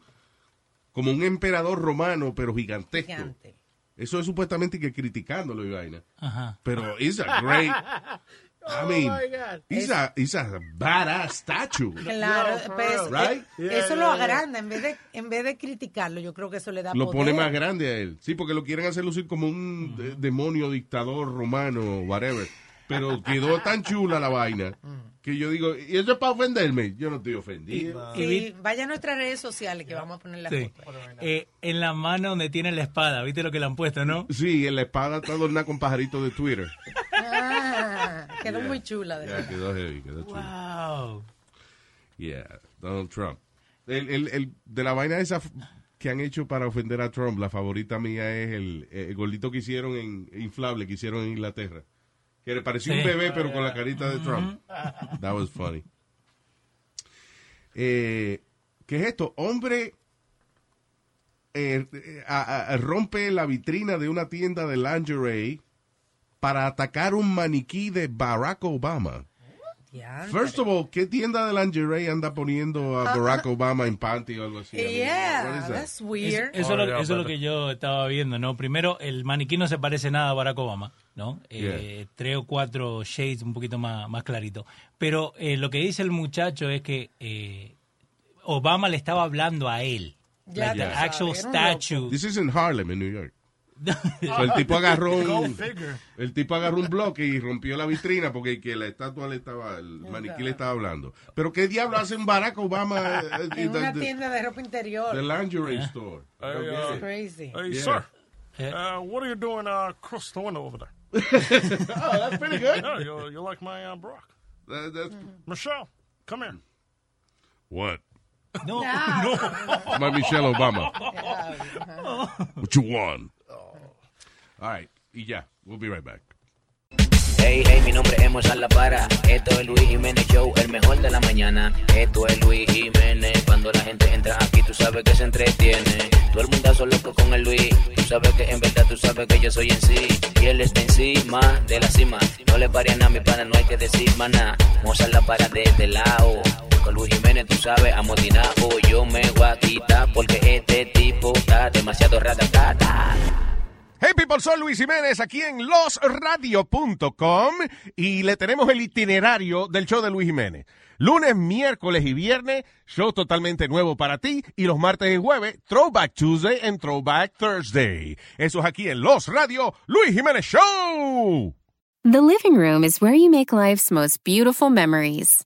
A: como un emperador romano, pero gigantesco.
G: Gigante.
A: Eso es supuestamente que criticándolo y vaina.
F: Ajá.
A: Pero it's a great, (laughs) I mean,
G: my God.
A: it's a, it's a badass statue. (laughs)
G: Claro, pues,
A: Right?
G: eso lo agranda, en vez, de, en vez de criticarlo, yo creo que eso le da
A: Lo
G: poder.
A: pone más grande a él. Sí, porque lo quieren hacer lucir como un de- demonio, dictador romano, whatever. Pero quedó tan chula la vaina que yo digo, ¿y eso es para ofenderme? Yo no estoy ofendido.
G: Sí, vaya a nuestras redes sociales que vamos a poner la
F: Sí.
G: foto.
F: Eh, en la mano donde tiene la espada, ¿viste lo que le han puesto, no?
A: Sí, en la espada está adornada con pajaritos de Twitter. (laughs)
G: Ah, quedó muy chula. De
A: Ya,
G: verdad.
A: quedó heavy, quedó.
F: Wow.
A: Yeah, Donald Trump. El, el, el- de la vaina esa que han hecho para ofender a Trump, la favorita mía es el, el gordito que hicieron en inflable, que hicieron en Inglaterra. Que le pareció un bebé, pero con la carita de Trump. That was funny. Eh, ¿Qué es esto? Hombre eh, eh, a- a- rompe la vitrina de una tienda de lingerie para atacar un maniquí de Barack Obama. First of all, ¿qué tienda de lingerie anda poniendo a Barack Obama en panty o algo así? (laughs)
G: Yeah,
A: that?
G: that's weird.
F: Eso, es lo, eso es lo que yo estaba viendo, ¿no? Primero, el maniquí no se parece nada a Barack Obama, ¿no? Eh, Tres o cuatro shades un poquito más, más clarito. Pero eh, lo que dice el muchacho es que eh, Obama le estaba hablando a él.
G: Ya
F: like the actual statue.
A: This is in Harlem, en New York. (laughs) So, el tipo agarró un, el tipo agarró un bloque y rompió la vitrina porque que la estatua le estaba, el maniquí le estaba hablando. Pero qué diablo hace un Barack Obama eh, (laughs)
G: En una
A: the-
G: tienda de ropa interior.
A: the lingerie store?
H: Hey,
A: Okay.
H: uh,
G: Crazy.
H: Hey,
A: Yeah.
H: sir.
F: Eh.
H: Uh, what are you doing uh, across the window over there? (laughs)
A: oh, that's pretty good.
H: Yeah, you, you like my uh, Brock.
A: That- that's-
H: Michelle, come here.
A: what?
F: No,
A: My Michelle Obama. What you want? All right. Y ya. We'll be right back.
T: Hey, hey, mi nombre es Mozart La Para. Esto es Luis Jiménez Show, el mejor de la mañana. Esto es Luis Jiménez. Cuando la gente entra aquí, tú sabes que se entretiene. Todo el mundo loco con el Luis. Tú sabes que en verdad tú sabes que yo soy en sí. Y él está encima de la cima. No le pare a nada, mi pana, no hay que decir maná. Mozart La Para de este lado. Con Luis Jiménez, tú sabes, amotinado. Yo me voy a quitar porque este tipo está demasiado ratatata.
A: Hey people, soy Luis Jiménez aquí en losradio.com y le tenemos el itinerario del show de Luis Jiménez. Lunes, miércoles y viernes, show totalmente nuevo para ti y los martes y jueves, Throwback Tuesday and Throwback Thursday. Eso es aquí en Los Radio, Luis Jiménez Show.
U: The living room is where you make life's most beautiful memories.